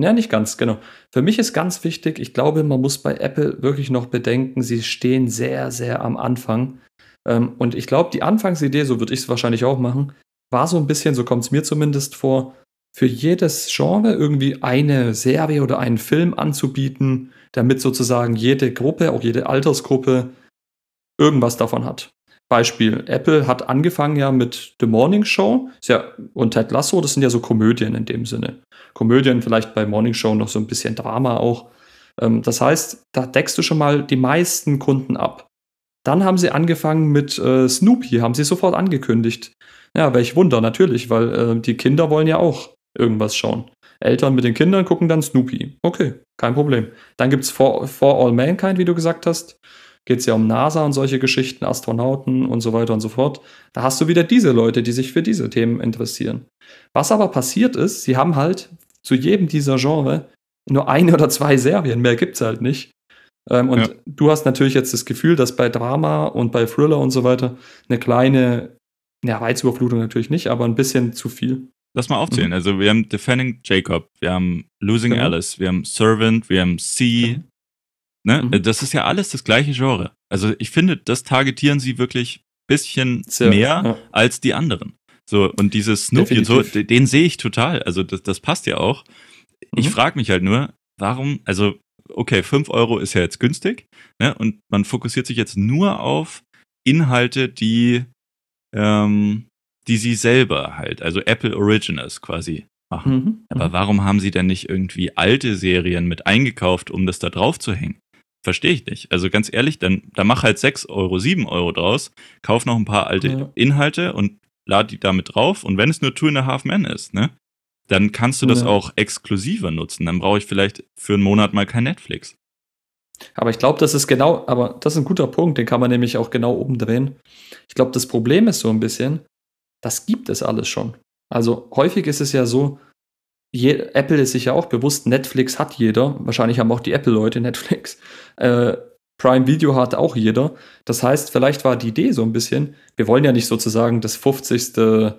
Ja, nicht ganz, genau. Für mich ist ganz wichtig, ich glaube, man muss bei Apple wirklich noch bedenken, sie stehen sehr, sehr am Anfang. Ähm, und ich glaube, die Anfangsidee, so würde ich es wahrscheinlich auch machen, war so ein bisschen, so kommt es mir zumindest vor, für jedes Genre irgendwie eine Serie oder einen Film anzubieten, damit sozusagen jede Gruppe, auch jede Altersgruppe, irgendwas davon hat. Beispiel, Apple hat angefangen ja mit The Morning Show ja, und Ted Lasso, das sind ja so Komödien in dem Sinne. Komödien vielleicht bei Morning Show noch so ein bisschen Drama auch. Ähm, das heißt, da deckst du schon mal die meisten Kunden ab. Dann haben sie angefangen mit äh, Snoopy, haben sie sofort angekündigt. Ja, welch Wunder, natürlich, weil äh, die Kinder wollen ja auch irgendwas schauen. Eltern mit den Kindern gucken dann Snoopy. Okay, kein Problem. Dann gibt es For, For All Mankind, wie du gesagt hast geht es ja um NASA und solche Geschichten, Astronauten und so weiter und so fort. Da hast du wieder diese Leute, die sich für diese Themen interessieren. Was aber passiert ist, sie haben halt zu jedem dieser Genre nur eine oder zwei Serien, mehr gibt es halt nicht. Ähm, und ja. du hast natürlich jetzt das Gefühl, dass bei Drama und bei Thriller und so weiter eine kleine, ja, Reizüberflutung natürlich nicht, aber ein bisschen zu viel. Lass mal aufzählen. Mhm. Also wir haben Defending Jacob, wir haben Losing genau. Alice, wir haben Servant, wir haben C, mhm. Ne? Mhm. Das ist ja alles das gleiche Genre. Also ich finde, das targetieren sie wirklich ein bisschen Sehr, mehr ja. als die anderen. So, und dieses Snoopy und so, den sehe ich total. Also das, das passt ja auch. Mhm. Ich frage mich halt nur, warum, also, okay, 5 Euro ist ja jetzt günstig, ne? Und man fokussiert sich jetzt nur auf Inhalte, die, ähm, die sie selber halt, also Apple Originals quasi machen. Mhm. Aber mhm. warum haben sie denn nicht irgendwie alte Serien mit eingekauft, um das da drauf zu hängen? Verstehe ich nicht. Also ganz ehrlich, dann, dann mach halt 6 Euro, 7 Euro draus, kauf noch ein paar alte ja. Inhalte und lad die damit drauf. Und wenn es nur Two and a Half Men ist, ne, dann kannst du das ja. auch exklusiver nutzen. Dann brauche ich vielleicht für einen Monat mal kein Netflix. Aber ich glaube, das ist genau, aber das ist ein guter Punkt, den kann man nämlich auch genau umdrehen. Ich glaube, das Problem ist so ein bisschen, das gibt es alles schon. Also häufig ist es ja so, je, Apple ist sich ja auch bewusst, Netflix hat jeder. Wahrscheinlich haben auch die Apple-Leute Netflix. Äh, Prime Video hat auch jeder. Das heißt, vielleicht war die Idee so ein bisschen, wir wollen ja nicht sozusagen das 50. Äh,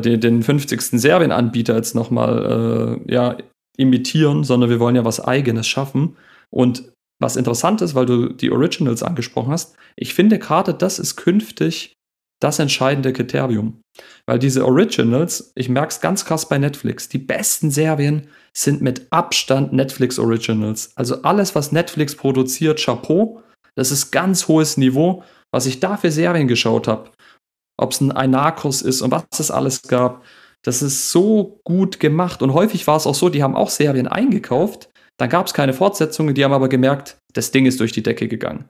den, den 50. Serienanbieter jetzt nochmal äh, ja, imitieren, sondern wir wollen ja was Eigenes schaffen. Und was interessant ist, weil du die Originals angesprochen hast, ich finde gerade das ist künftig das entscheidende Kriterium. Weil diese Originals, ich merke es ganz krass bei Netflix, die besten Serien sind mit Abstand Netflix Originals. Also alles, was Netflix produziert, Chapeau, das ist ganz hohes Niveau, was ich da für Serien geschaut habe. Ob es ein Einarkos ist und was es alles gab. Das ist so gut gemacht. Und häufig war es auch so, die haben auch Serien eingekauft, dann gab es keine Fortsetzungen, die haben aber gemerkt, das Ding ist durch die Decke gegangen.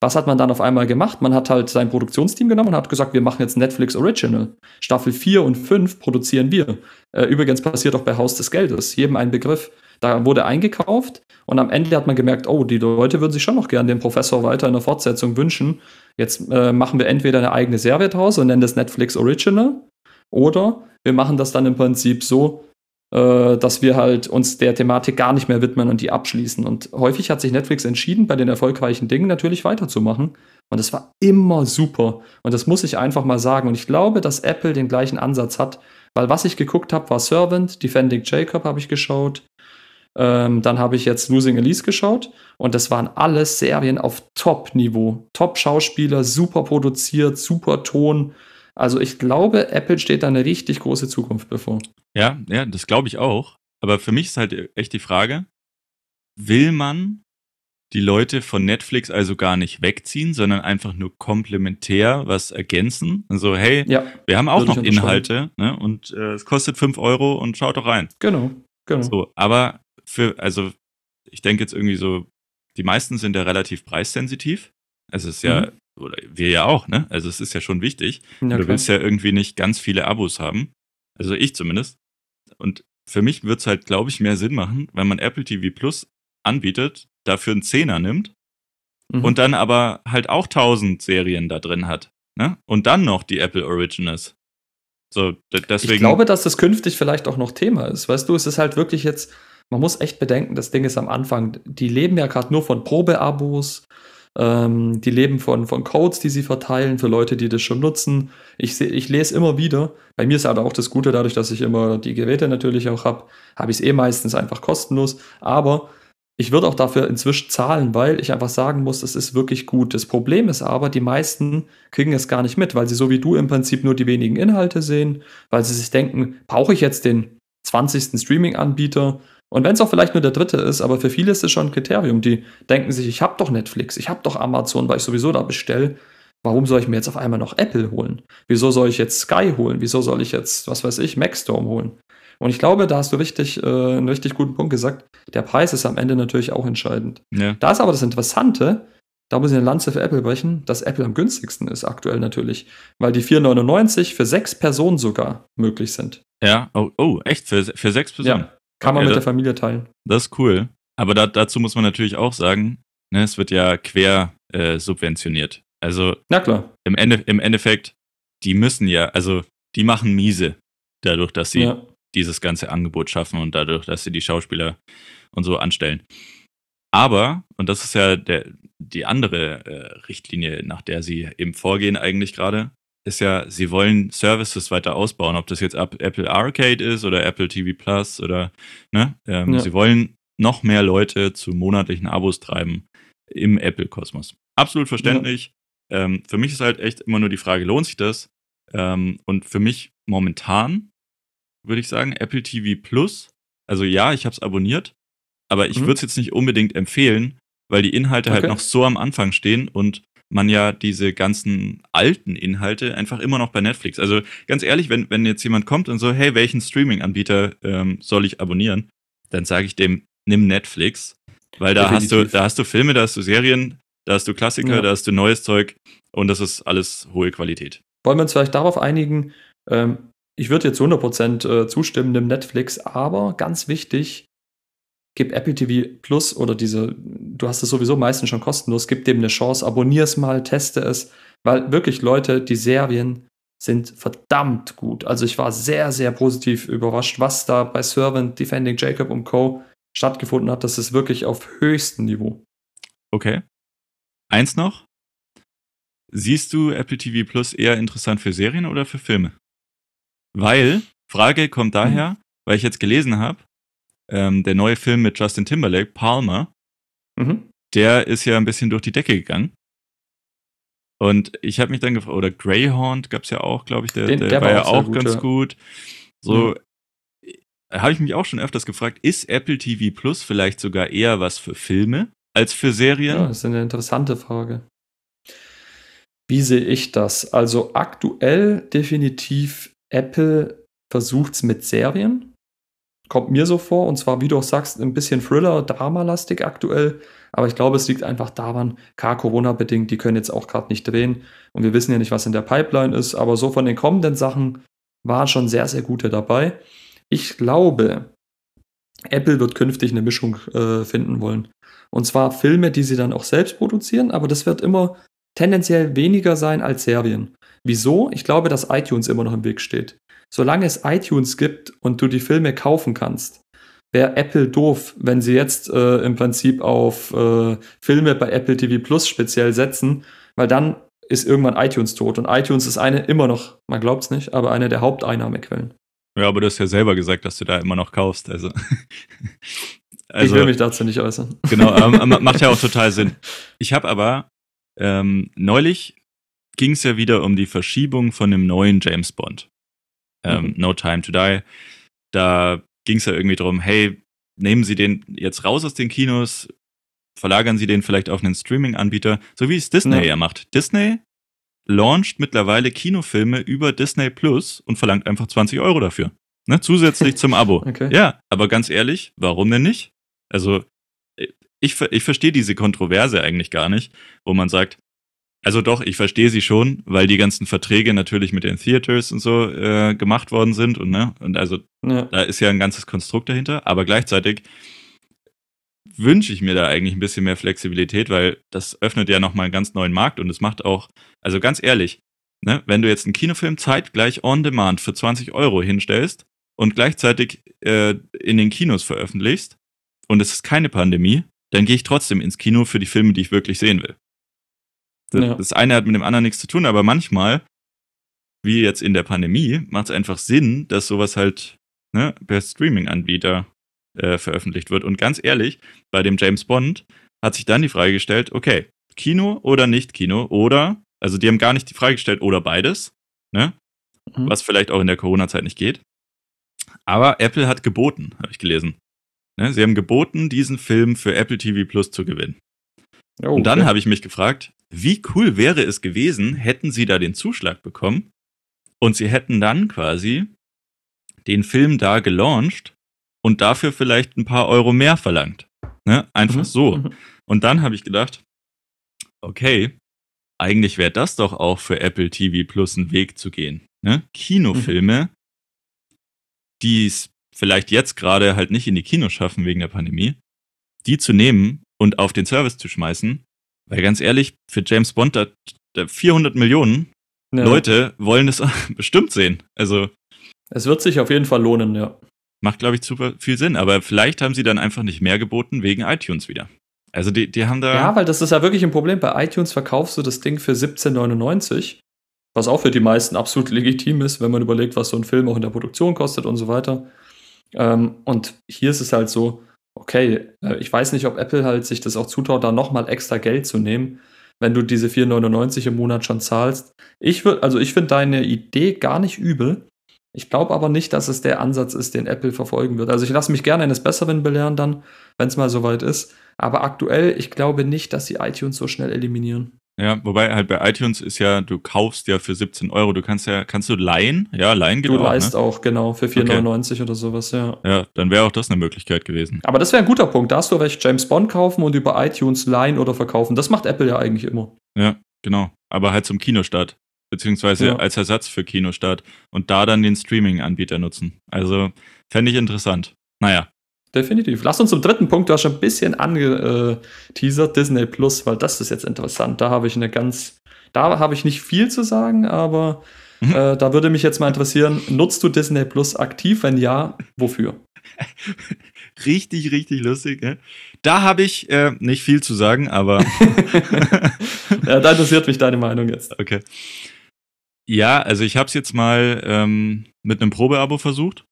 Was hat man dann auf einmal gemacht? Man hat halt sein Produktionsteam genommen und hat gesagt, wir machen jetzt Netflix Original. Staffel 4 und 5 produzieren wir. Äh, übrigens passiert auch bei Haus des Geldes, jedem ein Begriff. Da wurde eingekauft und am Ende hat man gemerkt, oh, die Leute würden sich schon noch gern den Professor weiter in der Fortsetzung wünschen. Jetzt äh, machen wir entweder eine eigene Serie draus und nennen das Netflix Original oder wir machen das dann im Prinzip so, dass wir halt uns der Thematik gar nicht mehr widmen und die abschließen. Und häufig hat sich Netflix entschieden, bei den erfolgreichen Dingen natürlich weiterzumachen. Und das war immer super. Und das muss ich einfach mal sagen. Und ich glaube, dass Apple den gleichen Ansatz hat, weil was ich geguckt habe, war Servant, Defending Jacob habe ich geschaut. Ähm, dann habe ich jetzt Losing Elise geschaut und das waren alles Serien auf Top-Niveau. Top-Schauspieler, super produziert, super Ton. Also ich glaube, Apple steht da eine richtig große Zukunft bevor. Ja, ja, das glaube ich auch. Aber für mich ist halt echt die Frage, will man die Leute von Netflix also gar nicht wegziehen, sondern einfach nur komplementär was ergänzen. Also, hey, ja, wir haben auch noch Inhalte ne? und äh, es kostet 5 Euro und schaut doch rein. Genau, genau. So, aber für, also ich denke jetzt irgendwie so, die meisten sind ja relativ preissensitiv. Es ist ja mhm oder wir ja auch, ne? Also es ist ja schon wichtig. Ja, du willst ja irgendwie nicht ganz viele Abos haben. Also ich zumindest. Und für mich wird es halt, glaube ich, mehr Sinn machen, wenn man Apple TV Plus anbietet, dafür einen Zehner nimmt mhm. und dann aber halt auch tausend Serien da drin hat. Ne? Und dann noch die Apple Originals. So, deswegen. Ich glaube, dass das künftig vielleicht auch noch Thema ist. Weißt du, es ist halt wirklich jetzt, man muss echt bedenken, das Ding ist am Anfang, die leben ja gerade nur von Probeabos ähm, die leben von, von Codes, die sie verteilen für Leute, die das schon nutzen. Ich, seh, ich lese immer wieder. Bei mir ist aber auch das Gute, dadurch, dass ich immer die Geräte natürlich auch habe, habe ich es eh meistens einfach kostenlos. Aber ich würde auch dafür inzwischen zahlen, weil ich einfach sagen muss, das ist wirklich gut. Das Problem ist aber, die meisten kriegen es gar nicht mit, weil sie so wie du im Prinzip nur die wenigen Inhalte sehen, weil sie sich denken, brauche ich jetzt den 20. Streaming-Anbieter und wenn es auch vielleicht nur der dritte ist, aber für viele ist es schon ein Kriterium. Die denken sich, ich habe doch Netflix, ich habe doch Amazon, weil ich sowieso da bestelle. Warum soll ich mir jetzt auf einmal noch Apple holen? Wieso soll ich jetzt Sky holen? Wieso soll ich jetzt, was weiß ich, Maxstorm holen? Und ich glaube, da hast du richtig, äh, einen richtig guten Punkt gesagt. Der Preis ist am Ende natürlich auch entscheidend. Ja. Da ist aber das Interessante, da muss ich eine Lanze für Apple brechen, dass Apple am günstigsten ist aktuell natürlich, weil die 4,99 für sechs Personen sogar möglich sind. Ja, oh, oh echt? Für, für sechs Personen? Ja. Kann man ja, mit der Familie teilen. Das ist cool. Aber da, dazu muss man natürlich auch sagen, ne, es wird ja quer äh, subventioniert. Also Na klar. Im, Ende, im Endeffekt, die müssen ja, also die machen miese dadurch, dass sie ja. dieses ganze Angebot schaffen und dadurch, dass sie die Schauspieler und so anstellen. Aber, und das ist ja der, die andere äh, Richtlinie, nach der sie eben vorgehen eigentlich gerade, ist ja, sie wollen Services weiter ausbauen, ob das jetzt Apple Arcade ist oder Apple TV Plus oder, ne? Ähm, ja. Sie wollen noch mehr Leute zu monatlichen Abos treiben im Apple-Kosmos. Absolut verständlich. Ja. Ähm, für mich ist halt echt immer nur die Frage, lohnt sich das? Ähm, und für mich momentan würde ich sagen, Apple TV Plus, also ja, ich habe es abonniert, aber ich mhm. würde es jetzt nicht unbedingt empfehlen, weil die Inhalte halt okay. halt noch so am Anfang stehen und man ja diese ganzen alten Inhalte einfach immer noch bei Netflix. Also ganz ehrlich, wenn, wenn jetzt jemand kommt und so, hey, welchen Streaming-Anbieter ähm, soll ich abonnieren? Dann sage ich dem, nimm Netflix. Weil da hast du, da hast du Filme, da hast du Serien, da hast du Klassiker, ja. da hast du neues Zeug und das ist alles hohe Qualität. Wollen wir uns vielleicht darauf einigen? Ähm, ich würde jetzt 100% äh, zustimmen, nimm Netflix, aber ganz wichtig, gib Apple TV Plus oder diese, du hast es sowieso meistens schon kostenlos, gib dem eine Chance, abonnier es mal, teste es, weil wirklich Leute, die Serien sind verdammt gut. Also ich war sehr, sehr positiv überrascht, was da bei Servant, Defending Jacob und Co. stattgefunden hat. Das ist wirklich auf höchstem Niveau. Okay. eins noch. Siehst du Apple TV Plus eher interessant für Serien oder für Filme? Weil, Frage kommt Mhm. daher, weil ich jetzt gelesen habe, ähm, der neue Film mit Justin Timberlake, Palmer, Mhm. der ist ja ein bisschen durch die Decke gegangen. Und ich habe mich dann gefragt, oder Greyhound gab es ja auch, glaube ich, der, Den- der, der war ja auch auch gut, ganz ja. Mhm. gut. So, habe ich mich auch schon öfters gefragt, ist Apple TV Plus vielleicht sogar eher was für Filme als für Serien? Ja, das ist eine interessante Frage. Wie sehe ich das? Also aktuell definitiv Apple versucht es mit Serien. Kommt mir so vor. Und zwar, wie du auch sagst, ein bisschen Thriller, Dramalastig aktuell. Aber ich glaube, es liegt einfach daran, K Corona-bedingt, die können jetzt auch gerade nicht drehen. Und wir wissen ja nicht, was in der Pipeline ist. Aber so von den kommenden Sachen waren schon sehr, sehr gute dabei. Ich glaube, Apple wird künftig eine Mischung äh, finden wollen. Und zwar Filme, die sie dann auch selbst produzieren, aber das wird immer tendenziell weniger sein als Serien. Wieso? Ich glaube, dass iTunes immer noch im Weg steht. Solange es iTunes gibt und du die Filme kaufen kannst, wäre Apple doof, wenn sie jetzt äh, im Prinzip auf äh, Filme bei Apple TV Plus speziell setzen, weil dann ist irgendwann iTunes tot. Und iTunes ist eine immer noch, man glaubt es nicht, aber eine der Haupteinnahmequellen. Ja, aber du hast ja selber gesagt, dass du da immer noch kaufst. Also, ich will mich dazu nicht äußern. Genau, ähm, ma- macht ja auch total Sinn. Ich habe aber ähm, neulich ging es ja wieder um die Verschiebung von dem neuen James Bond. Ähm, Mhm. No Time to Die. Da ging es ja irgendwie darum, hey, nehmen Sie den jetzt raus aus den Kinos, verlagern Sie den vielleicht auf einen Streaming-Anbieter, so wie es Disney Ja. ja macht. Disney launcht mittlerweile Kinofilme über Disney Plus und verlangt einfach 20 Euro dafür. Ne? Zusätzlich zum Abo. Okay. Ja, aber ganz ehrlich, warum denn nicht? Also, ich, ver- ich verstehe diese Kontroverse eigentlich gar nicht, wo man sagt, also doch, ich verstehe sie schon, weil die ganzen Verträge natürlich mit den Theaters und so äh, gemacht worden sind und ne, und also Ja. da ist ja ein ganzes Konstrukt dahinter, aber gleichzeitig wünsche ich mir da eigentlich ein bisschen mehr Flexibilität, weil das öffnet ja nochmal einen ganz neuen Markt und es macht auch, also ganz ehrlich, ne, wenn du jetzt einen Kinofilm zeitgleich on demand für 20 Euro hinstellst und gleichzeitig äh, in den Kinos veröffentlichst und es ist keine Pandemie, dann gehe ich trotzdem ins Kino für die Filme, die ich wirklich sehen will. Das, Ja. das eine hat mit dem anderen nichts zu tun, aber manchmal, wie jetzt in der Pandemie, macht es einfach Sinn, dass sowas halt ne, per Streaming-Anbieter äh, veröffentlicht wird. Und ganz ehrlich, bei dem James Bond hat sich dann die Frage gestellt, okay, Kino oder nicht Kino oder, also die haben gar nicht die Frage gestellt, oder beides, ne? Mhm. Was vielleicht auch in der Corona-Zeit nicht geht. Aber Apple hat geboten, habe ich gelesen. Ne? Sie haben geboten, diesen Film für Apple TV Plus zu gewinnen. Oh, Und dann okay. habe ich mich gefragt, wie cool wäre es gewesen, hätten sie da den Zuschlag bekommen und sie hätten dann quasi den Film da gelauncht und dafür vielleicht ein paar Euro mehr verlangt. Ne? Einfach Mhm. so. Mhm. Und dann habe ich gedacht, okay, eigentlich wäre das doch auch für Apple TV Plus ein Weg zu gehen. Ne? Kinofilme, die es vielleicht jetzt gerade halt nicht in die Kinos schaffen wegen der Pandemie, die zu nehmen und auf den Service zu schmeißen, weil ganz ehrlich, für James Bond, da, da 400 Millionen Ja. Leute wollen es bestimmt sehen. Also Es wird sich auf jeden Fall lohnen, ja. macht, glaube ich, super viel Sinn. Aber vielleicht haben sie dann einfach nicht mehr geboten wegen iTunes wieder. Also die, die haben da. Ja, weil das ist ja wirklich ein Problem. Bei iTunes verkaufst du das Ding für 17,99, was auch für die meisten absolut legitim ist, wenn man überlegt, was so ein Film auch in der Produktion kostet und so weiter. Ähm, und hier ist es halt so, okay, äh, ich weiß nicht, ob Apple halt sich das auch zutraut, da nochmal extra Geld zu nehmen, wenn du diese 4,99 im Monat schon zahlst. Ich würde, also ich finde deine Idee gar nicht übel. Ich glaube aber nicht, dass es der Ansatz ist, den Apple verfolgen wird. Also ich lasse mich gerne eines Besseren belehren dann, wenn es mal soweit ist. Aber aktuell, ich glaube nicht, dass sie iTunes so schnell eliminieren. Ja, wobei halt bei iTunes ist ja, du kaufst ja für 17 Euro, du kannst ja, kannst du leihen? Ja, leihen geht du auch, leist ne? auch, genau, für 4,99 oder sowas, ja. Ja, dann wäre auch das eine Möglichkeit gewesen. Aber das wäre ein guter Punkt. Da hast du recht, James Bond kaufen und über iTunes leihen oder verkaufen. Das macht Apple ja eigentlich immer. Ja, genau. Aber halt zum Kinostart. Beziehungsweise Ja. als Ersatz für Kinostart. Und da dann den Streaming-Anbieter nutzen. Also fände ich interessant. Naja, Definitiv. Lass uns zum dritten Punkt, du hast schon ein bisschen angeteasert, Disney Plus, weil das ist jetzt interessant. Da habe ich eine ganz, da habe ich nicht viel zu sagen, aber Mhm. Äh, da würde mich jetzt mal interessieren, nutzt du Disney Plus aktiv? Wenn ja, wofür? richtig, richtig lustig. Ne? Da habe ich äh, nicht viel zu sagen, aber. ja, da interessiert mich deine Meinung jetzt. Okay. Ja, also ich habe es jetzt mal ähm, mit einem Probeabo versucht,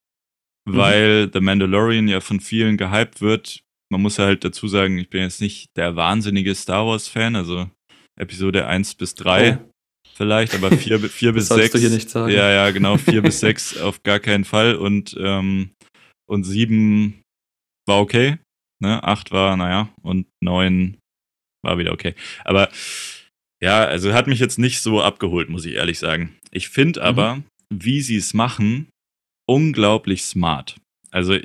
mhm. weil The Mandalorian ja von vielen gehypt wird. Man muss halt dazu sagen, ich bin jetzt nicht der wahnsinnige Star Wars-Fan, also Episode 1 bis 3 oh. vielleicht, aber 4, 4 bis 6. Du hier nicht sagen. Ja, ja, genau, 4 bis 6 auf gar keinen Fall und, ähm, und 7 war okay, ne? 8 war, naja, und 9 war wieder okay. Aber ja, also hat mich jetzt nicht so abgeholt, muss ich ehrlich sagen. Ich finde mhm. aber, wie sie es machen, unglaublich smart. Also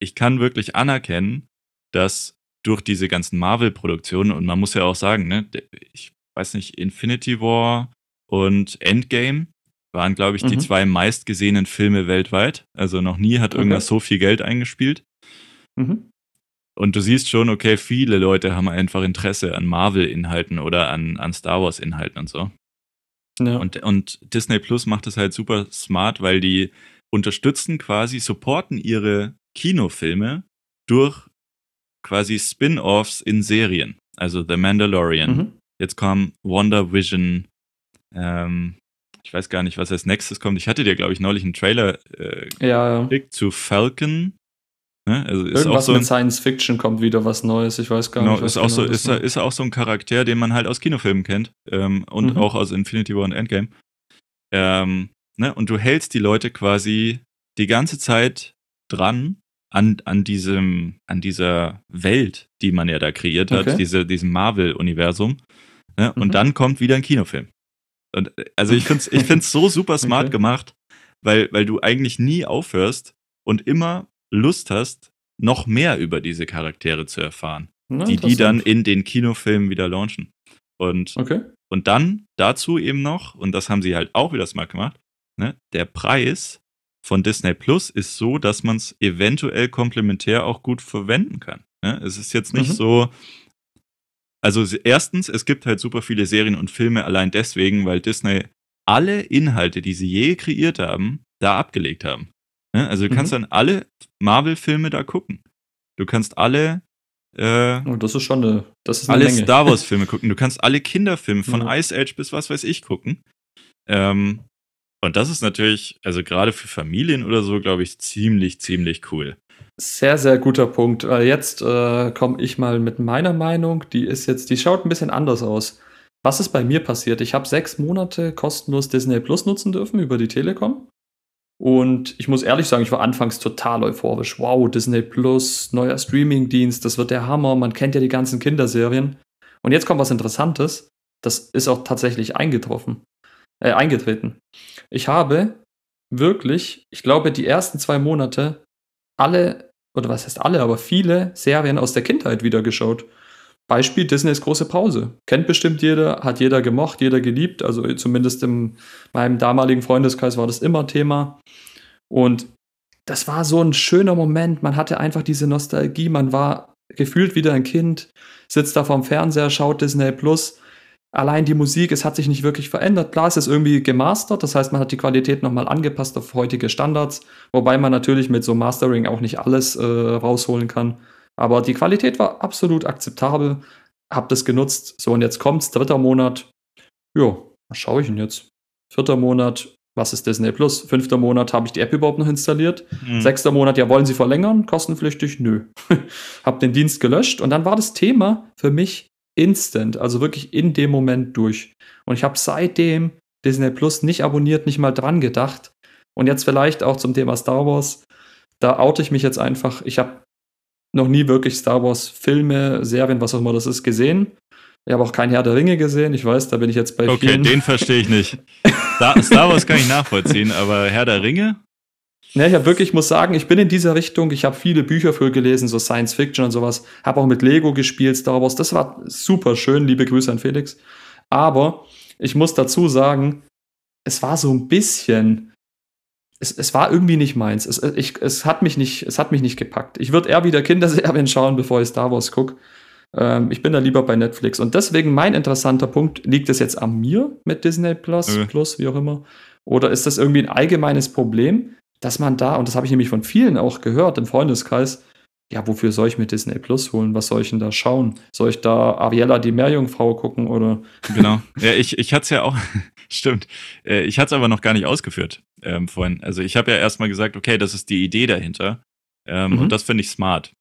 ich kann wirklich anerkennen, dass durch diese ganzen Marvel-Produktionen, und man muss ja auch sagen, ne, ich weiß nicht, Infinity War und Endgame waren, glaube ich, mhm. die zwei meistgesehenen Filme weltweit. Also noch nie hat okay. irgendwas so viel Geld eingespielt. Mhm. Und du siehst schon, okay, viele Leute haben einfach Interesse an Marvel-Inhalten oder an, an Star Wars-Inhalten und so. Ja. Und, und Disney Plus macht es halt super smart, weil die unterstützen quasi, supporten ihre Kinofilme durch quasi Spin-offs in Serien. Also The Mandalorian. Mhm. Jetzt kam Wonder Vision. Ähm, ich weiß gar nicht, was als nächstes kommt. Ich hatte dir, glaube ich, neulich einen Trailer äh, ja, ja. zu Falcon. Ne? Also Irgendwas so ein, mit Science Fiction kommt wieder was Neues, ich weiß gar genau, nicht. Ist auch, genau so, ist, ist auch so ein Charakter, den man halt aus Kinofilmen kennt ähm, und mhm. auch aus Infinity War und Endgame. Ähm, ne? Und du hältst die Leute quasi die ganze Zeit dran an, an, diesem, an dieser Welt, die man ja da kreiert hat, okay. diese, diesem Marvel-Universum. Ne? Und mhm. dann kommt wieder ein Kinofilm. Und, also ich finde es ich find's so super smart okay. gemacht, weil, weil du eigentlich nie aufhörst und immer Lust hast, noch mehr über diese Charaktere zu erfahren, Na, die die dann in den Kinofilmen wieder launchen. Und, okay. und dann dazu eben noch, und das haben sie halt auch wieder smart gemacht, ne, der Preis von Disney Plus ist so, dass man es eventuell komplementär auch gut verwenden kann. Ne? Es ist jetzt nicht mhm. so. Also erstens, es gibt halt super viele Serien und Filme allein deswegen, weil Disney alle Inhalte, die sie je kreiert haben, da abgelegt haben. Ne? Also du kannst mhm. dann alle Marvel-Filme da gucken. Du kannst alle äh, oh, das ist schon eine, das ist eine alle Menge. Star Wars-Filme gucken. Du kannst alle Kinderfilme von mhm. Ice Age bis was weiß ich gucken. Ähm, und das ist natürlich, also gerade für Familien oder so, glaube ich, ziemlich, ziemlich cool. Sehr, sehr guter Punkt. Jetzt äh, komme ich mal mit meiner Meinung. Die ist jetzt, die schaut ein bisschen anders aus. Was ist bei mir passiert? Ich habe sechs Monate kostenlos Disney Plus nutzen dürfen über die Telekom. Und ich muss ehrlich sagen, ich war anfangs total euphorisch. Wow, Disney Plus, neuer Streamingdienst, das wird der Hammer. Man kennt ja die ganzen Kinderserien. Und jetzt kommt was Interessantes. Das ist auch tatsächlich eingetroffen, äh, eingetreten. Ich habe wirklich, ich glaube, die ersten zwei Monate alle, oder was heißt alle, aber viele Serien aus der Kindheit wieder geschaut. Beispiel Disneys große Pause. Kennt bestimmt jeder, hat jeder gemocht, jeder geliebt. Also zumindest in meinem damaligen Freundeskreis war das immer Thema. Und das war so ein schöner Moment. Man hatte einfach diese Nostalgie. Man war gefühlt wieder ein Kind, sitzt da vorm Fernseher, schaut Disney Plus. Allein die Musik, es hat sich nicht wirklich verändert. Klar, es ist irgendwie gemastert, das heißt, man hat die Qualität nochmal angepasst auf heutige Standards, wobei man natürlich mit so Mastering auch nicht alles äh, rausholen kann. Aber die Qualität war absolut akzeptabel. Hab das genutzt. So, und jetzt kommt's, dritter Monat. Jo, was schaue ich denn jetzt? Vierter Monat, was ist Disney Plus? Fünfter Monat, habe ich die App überhaupt noch installiert? Mhm. Sechster Monat, ja, wollen Sie verlängern? Kostenpflichtig? Nö. hab den Dienst gelöscht und dann war das Thema für mich instant, also wirklich in dem Moment durch. Und ich habe seitdem Disney Plus nicht abonniert, nicht mal dran gedacht. Und jetzt vielleicht auch zum Thema Star Wars. Da oute ich mich jetzt einfach. Ich habe noch nie wirklich Star Wars Filme, Serien, was auch immer das ist, gesehen. Ich habe auch kein Herr der Ringe gesehen. Ich weiß, da bin ich jetzt bei okay, vielen. Okay, den verstehe ich nicht. Star Wars kann ich nachvollziehen, aber Herr der Ringe? Ne, ich habe wirklich, muss sagen, ich bin in dieser Richtung. Ich habe viele Bücher für gelesen, so Science Fiction und sowas. Habe auch mit Lego gespielt, Star Wars. Das war super schön. Liebe Grüße an Felix. Aber ich muss dazu sagen, es war so ein bisschen es, es war irgendwie nicht meins. Es, ich, es, hat mich nicht, es hat mich nicht gepackt. Ich würde eher wieder Kinderserien schauen, bevor ich Star Wars gucke. Ähm, ich bin da lieber bei Netflix. Und deswegen mein interessanter Punkt, liegt es jetzt an mir mit Disney Plus, äh. Plus, wie auch immer? Oder ist das irgendwie ein allgemeines Problem, dass man da, und das habe ich nämlich von vielen auch gehört im Freundeskreis, ja, wofür soll ich mir Disney Plus holen? Was soll ich denn da schauen? Soll ich da Ariella die Meerjungfrau gucken oder? Genau. Ja, ich, ich hatte es ja auch, stimmt. Äh, ich hatte es aber noch gar nicht ausgeführt ähm, vorhin. Also ich habe ja erstmal gesagt, okay, das ist die Idee dahinter. Ähm, mhm. Und das finde ich smart.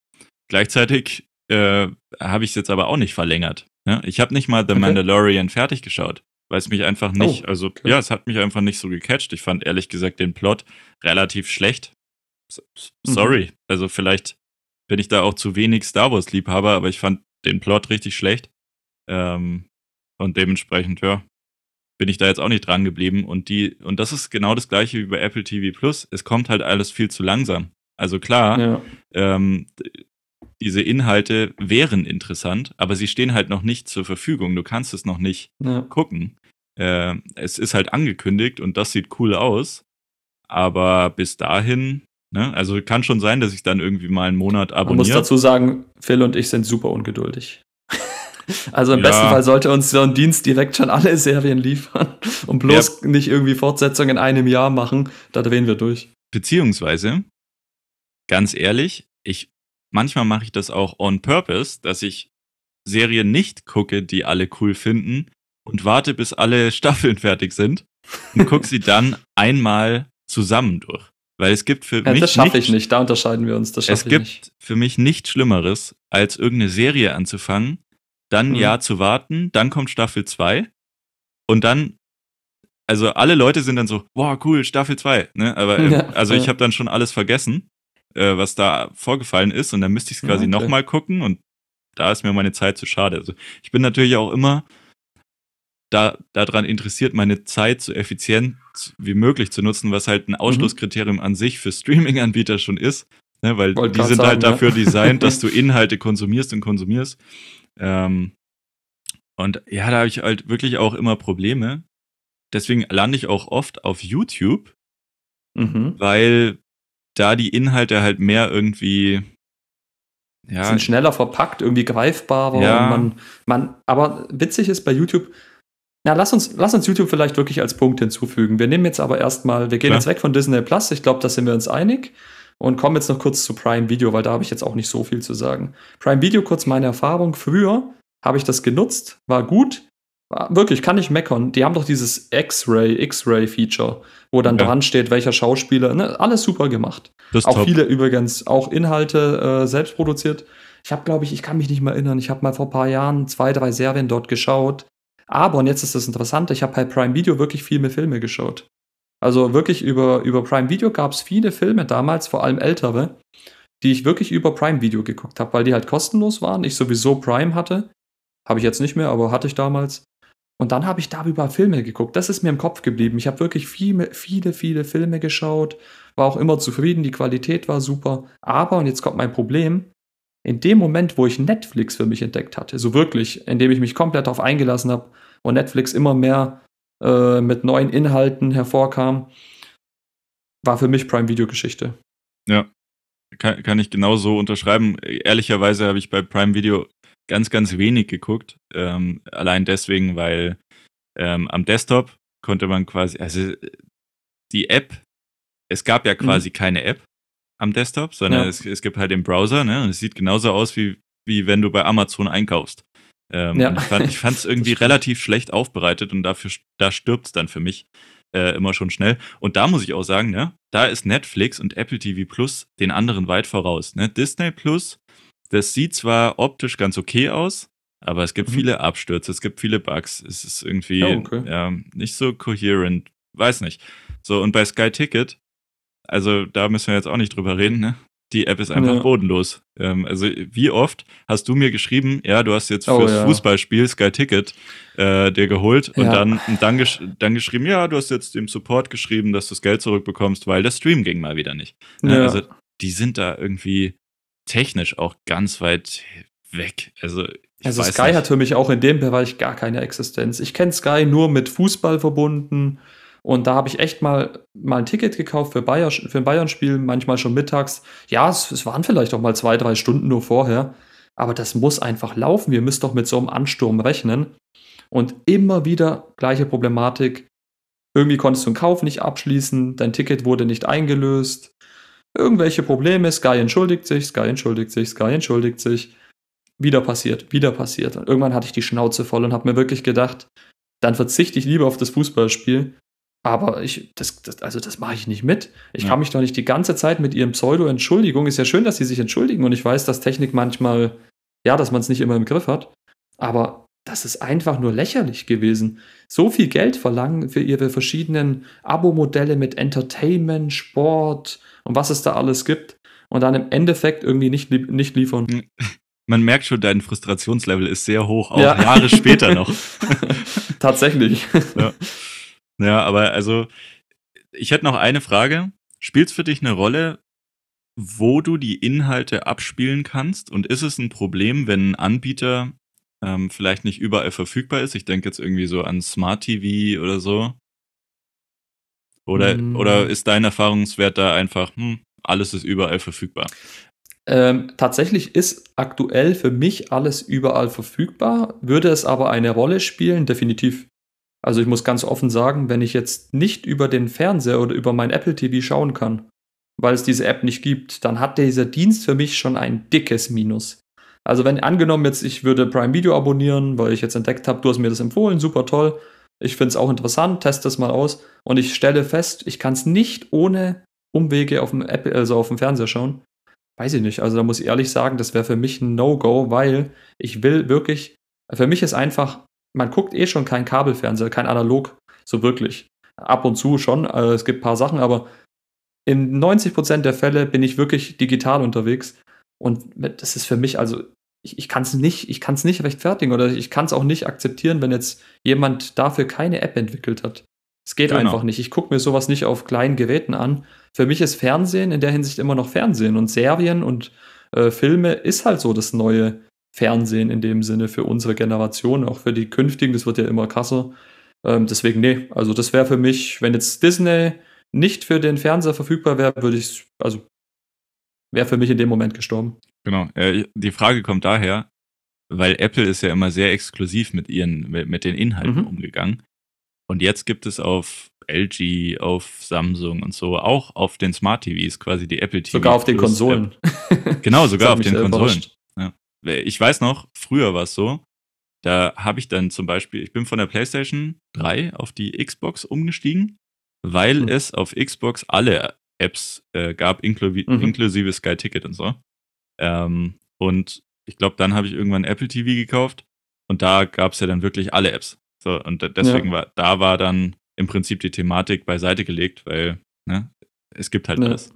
Gleichzeitig äh, habe ich es jetzt aber auch nicht verlängert. Ne? Ich habe nicht mal The okay. Mandalorian fertig geschaut, weil es mich einfach nicht, oh, also okay. ja, es hat mich einfach nicht so gecatcht. Ich fand ehrlich gesagt den Plot relativ schlecht. Mhm. Sorry. Mhm. Also vielleicht bin ich da auch zu wenig Star Wars-Liebhaber, aber ich fand den Plot richtig schlecht. Ähm, und dementsprechend, ja, bin ich da jetzt auch nicht dran geblieben. Und die, und das ist genau das gleiche wie bei Apple TV Plus. Es kommt halt alles viel zu langsam. Also klar, ja. ähm, diese Inhalte wären interessant, aber sie stehen halt noch nicht zur Verfügung. Du kannst es noch nicht ja. gucken. Äh, es ist halt angekündigt und das sieht cool aus. Aber bis dahin Ne? Also kann schon sein, dass ich dann irgendwie mal einen Monat abonniere. Man muss dazu sagen, Phil und ich sind super ungeduldig. Also im ja. besten Fall sollte uns so ein Dienst direkt schon alle Serien liefern und bloß ja. nicht irgendwie Fortsetzungen in einem Jahr machen. Da drehen wir durch. Beziehungsweise, ganz ehrlich, ich manchmal mache ich das auch on purpose, dass ich Serien nicht gucke, die alle cool finden und warte, bis alle Staffeln fertig sind und gucke sie dann einmal zusammen durch. Weil es gibt für ja, mich. Das schaffe ich nicht, da unterscheiden wir uns. Es gibt nicht. für mich nichts Schlimmeres, als irgendeine Serie anzufangen, dann ein mhm. Jahr zu warten, dann kommt Staffel 2 und dann. Also alle Leute sind dann so, boah, cool, Staffel 2. Ne? Aber äh, ja, also ja. ich habe dann schon alles vergessen, äh, was da vorgefallen ist, und dann müsste ich es quasi okay. nochmal gucken und da ist mir meine Zeit zu schade. Also ich bin natürlich auch immer da, daran interessiert, meine Zeit so effizient wie möglich zu nutzen, was halt ein mhm. Ausschlusskriterium mhm. an sich für Streaming-Anbieter schon ist. Ne, weil Wollt die sind sagen, halt dafür ja. designt, dass du Inhalte konsumierst und konsumierst. Ähm, und ja, da habe ich halt wirklich auch immer Probleme. Deswegen lande ich auch oft auf YouTube, mhm. weil da die Inhalte halt mehr irgendwie ja, sind schneller verpackt, irgendwie greifbarer. Ja. Man, man, aber witzig ist bei YouTube, na, lass uns, lass uns YouTube vielleicht wirklich als Punkt hinzufügen. Wir nehmen jetzt aber erstmal, wir gehen Klar. jetzt weg von Disney Plus. Ich glaube, da sind wir uns einig. Und kommen jetzt noch kurz zu Prime Video, weil da habe ich jetzt auch nicht so viel zu sagen. Prime Video, kurz meine Erfahrung. Früher habe ich das genutzt, war gut. Wirklich, kann ich meckern. Die haben doch dieses X-Ray, X-Ray-Feature, wo dann ja. dran steht, welcher Schauspieler. Ne? Alles super gemacht. auch top. viele übrigens, auch Inhalte äh, selbst produziert. Ich habe, glaube ich, ich kann mich nicht mehr erinnern, ich habe mal vor ein paar Jahren zwei, drei Serien dort geschaut. Aber, und jetzt ist das Interessante, ich habe bei Prime Video wirklich viel mehr Filme geschaut. Also wirklich über, über Prime Video gab es viele Filme damals, vor allem ältere, die ich wirklich über Prime Video geguckt habe, weil die halt kostenlos waren. Ich sowieso Prime hatte. Habe ich jetzt nicht mehr, aber hatte ich damals. Und dann habe ich darüber Filme geguckt. Das ist mir im Kopf geblieben. Ich habe wirklich viele, viele, viele Filme geschaut, war auch immer zufrieden, die Qualität war super. Aber, und jetzt kommt mein Problem, in dem Moment, wo ich Netflix für mich entdeckt hatte, so wirklich, indem ich mich komplett darauf eingelassen habe und Netflix immer mehr äh, mit neuen Inhalten hervorkam, war für mich Prime Video Geschichte. Ja, kann, kann ich genauso unterschreiben. Ehrlicherweise habe ich bei Prime Video ganz, ganz wenig geguckt. Ähm, allein deswegen, weil ähm, am Desktop konnte man quasi, also die App, es gab ja quasi mhm. keine App am Desktop, sondern ja. es, es gibt halt den Browser, ne? Und es sieht genauso aus, wie, wie wenn du bei Amazon einkaufst. Ähm, ja. Ich fand es irgendwie relativ schlecht aufbereitet und dafür da stirbt es dann für mich äh, immer schon schnell. Und da muss ich auch sagen, ne, da ist Netflix und Apple TV Plus den anderen weit voraus. Ne? Disney Plus, das sieht zwar optisch ganz okay aus, aber es gibt mhm. viele Abstürze, es gibt viele Bugs. Es ist irgendwie ja, okay. ja, nicht so coherent. Weiß nicht. So, und bei Sky Ticket also da müssen wir jetzt auch nicht drüber reden, ne? Die App ist einfach ja. bodenlos. Ähm, also wie oft hast du mir geschrieben, ja, du hast jetzt oh, fürs. Fußballspiel Sky Ticket äh, dir geholt und dann, und dann, gesch dann geschrieben, ja, du hast jetzt dem Support geschrieben, dass du das Geld zurückbekommst, weil der Stream ging mal wieder nicht. Ne? Also die sind da irgendwie technisch auch ganz weit weg. Also also Sky nicht. hat für mich auch in dem Bereich gar keine Existenz. Ich kenne Sky nur mit Fußball verbunden und da habe ich echt mal, mal ein Ticket gekauft für, Bayer, für ein Bayern-Spiel, manchmal schon mittags. Ja, es, es waren vielleicht auch mal zwei, drei Stunden nur vorher. Aber das muss einfach laufen. Wir müssen doch mit so einem Ansturm rechnen. Und immer wieder gleiche Problematik. irgendwie konntest du einen Kauf nicht abschließen, dein Ticket wurde nicht eingelöst, irgendwelche Probleme, Sky entschuldigt sich, Sky entschuldigt sich, Sky entschuldigt sich. Wieder passiert, wieder passiert. Und irgendwann hatte ich die Schnauze voll und habe mir wirklich gedacht, dann verzichte ich lieber auf das Fußballspiel. Aber ich, das, das also das mache ich nicht mit. Ich ja. kann mich doch nicht die ganze Zeit mit ihrem Pseudo-Entschuldigung. Ist ja schön, dass sie sich entschuldigen und ich weiß, dass Technik manchmal, ja, dass man es nicht immer im Griff hat. Aber das ist einfach nur lächerlich gewesen. So viel Geld verlangen für ihre verschiedenen Abo-Modelle mit Entertainment, Sport und was es da alles gibt und dann im Endeffekt irgendwie nicht, nicht liefern. Hm. Man merkt schon, dein Frustrationslevel ist sehr hoch, auch ja. Jahre später noch. Tatsächlich. Ja. ja, aber also, ich hätte noch eine Frage. Spielt es für dich eine Rolle, wo du die Inhalte abspielen kannst? Und ist es ein Problem, wenn ein Anbieter ähm, vielleicht nicht überall verfügbar ist. Ich denke jetzt irgendwie so an Smart TV oder so. Oder, mm. oder ist dein Erfahrungswert da einfach, hm, alles ist überall verfügbar? Ähm, tatsächlich ist aktuell für mich alles überall verfügbar. Würde es aber eine Rolle spielen? Definitiv. Also ich muss ganz offen sagen, wenn ich jetzt nicht über den Fernseher oder über mein Apple TV schauen kann, weil es diese App nicht gibt, dann hat dieser Dienst für mich schon ein dickes Minus. Also wenn angenommen jetzt, ich würde Prime Video abonnieren, weil ich jetzt entdeckt habe, du hast mir das empfohlen, super toll. Ich finde es auch interessant, teste es mal aus und ich stelle fest, ich kann es nicht ohne Umwege auf dem Apple, also auf dem Fernseher schauen. Weiß ich nicht. Also da muss ich ehrlich sagen, das wäre für mich ein No-Go, weil ich will wirklich, für mich ist einfach, man guckt eh schon kein Kabelfernseher, kein Analog, so wirklich. Ab und zu schon, also es gibt ein paar Sachen, aber in 90% der Fälle bin ich wirklich digital unterwegs. Und das ist für mich, also ich, ich kann es nicht, ich kann es nicht rechtfertigen oder ich kann es auch nicht akzeptieren, wenn jetzt jemand dafür keine App entwickelt hat. Es geht genau. einfach nicht. Ich gucke mir sowas nicht auf kleinen Geräten an. Für mich ist Fernsehen in der Hinsicht immer noch Fernsehen und Serien und äh, Filme ist halt so das neue Fernsehen in dem Sinne für unsere Generation, auch für die künftigen. Das wird ja immer krasser. Ähm, deswegen, nee, also das wäre für mich, wenn jetzt Disney nicht für den Fernseher verfügbar wäre, würde ich, also wäre für mich in dem Moment gestorben. Genau. Äh, die Frage kommt daher, weil Apple ist ja immer sehr exklusiv mit ihren, mit, den Inhalten mhm. umgegangen. Und jetzt gibt es auf LG, auf Samsung und so, auch auf den Smart TVs quasi die Apple TVs. Sogar auf den Konsolen. genau, sogar auf den Konsolen. Ja. Ich weiß noch, früher war es so, da habe ich dann zum Beispiel, ich bin von der PlayStation 3 auf die Xbox umgestiegen, weil mhm. es auf Xbox alle Apps äh, gab, inklu mhm. inklusive Sky Ticket und so. Ähm, und ich glaube, dann habe ich irgendwann Apple TV gekauft und da gab es ja dann wirklich alle Apps. So, und deswegen ja. war, da war dann im Prinzip die Thematik beiseite gelegt, weil ne, es gibt halt ja. alles.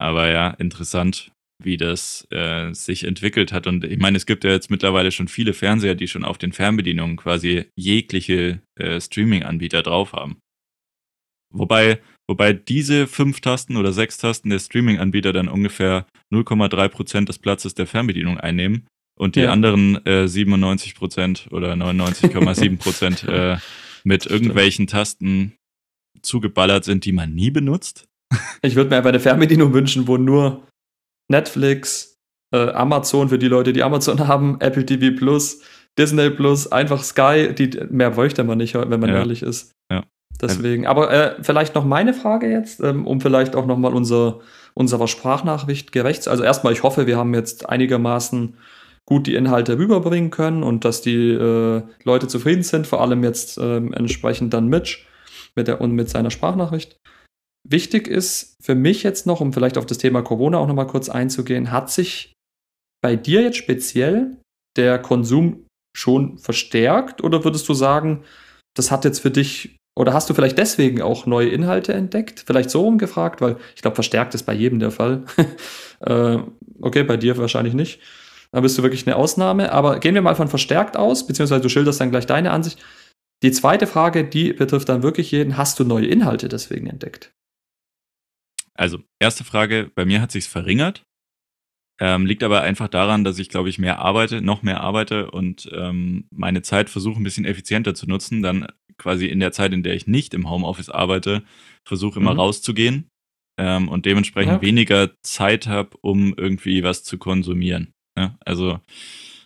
Aber ja, interessant, wie das äh, sich entwickelt hat. Und ich meine, es gibt ja jetzt mittlerweile schon viele Fernseher, die schon auf den Fernbedienungen quasi jegliche äh, Streaming-Anbieter drauf haben. Wobei Wobei diese fünf Tasten oder sechs Tasten der Streaming-Anbieter dann ungefähr 0,3% des Platzes der Fernbedienung einnehmen und die ja. anderen äh, 97% oder 99,7% äh, mit irgendwelchen Tasten zugeballert sind, die man nie benutzt. Ich würde mir einfach eine Fernbedienung wünschen, wo nur Netflix, äh, Amazon für die Leute, die Amazon haben, Apple TV Plus, Disney Plus, einfach Sky, die mehr bräuchte man nicht, wenn man ja. ehrlich ist. Ja. Deswegen, aber äh, vielleicht noch meine Frage jetzt, ähm, um vielleicht auch nochmal unser, unserer Sprachnachricht gerecht. Also erstmal, ich hoffe, wir haben jetzt einigermaßen gut die Inhalte rüberbringen können und dass die äh, Leute zufrieden sind, vor allem jetzt äh, entsprechend dann Mitch mit der, und mit seiner Sprachnachricht. Wichtig ist für mich jetzt noch, um vielleicht auf das Thema Corona auch nochmal kurz einzugehen, hat sich bei dir jetzt speziell der Konsum schon verstärkt oder würdest du sagen, das hat jetzt für dich oder hast du vielleicht deswegen auch neue Inhalte entdeckt? Vielleicht so rumgefragt, weil ich glaube, verstärkt ist bei jedem der Fall. äh, okay, bei dir wahrscheinlich nicht. Da bist du wirklich eine Ausnahme. Aber gehen wir mal von verstärkt aus, beziehungsweise du schilderst dann gleich deine Ansicht. Die zweite Frage, die betrifft dann wirklich jeden. Hast du neue Inhalte deswegen entdeckt? Also, erste Frage, bei mir hat sich's verringert. Ähm, liegt aber einfach daran, dass ich, glaube ich, mehr arbeite, noch mehr arbeite und ähm, meine Zeit versuche ein bisschen effizienter zu nutzen. Dann quasi in der Zeit, in der ich nicht im Homeoffice arbeite, versuche immer mhm. rauszugehen ähm, und dementsprechend okay. weniger Zeit habe, um irgendwie was zu konsumieren. Ja? Also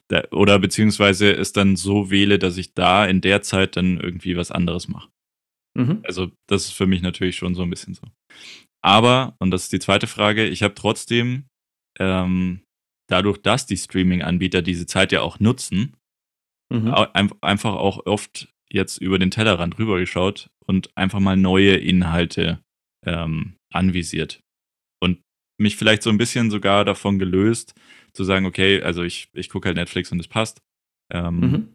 da, oder beziehungsweise es dann so wähle, dass ich da in der Zeit dann irgendwie was anderes mache. Mhm. Also, das ist für mich natürlich schon so ein bisschen so. Aber, und das ist die zweite Frage, ich habe trotzdem, ähm, dadurch, dass die Streaming-Anbieter diese Zeit ja auch nutzen, mhm. einfach auch oft jetzt über den Tellerrand rübergeschaut und einfach mal neue Inhalte ähm, anvisiert. Und mich vielleicht so ein bisschen sogar davon gelöst, zu sagen, okay, also ich, ich gucke halt Netflix und es passt. Ähm, mhm.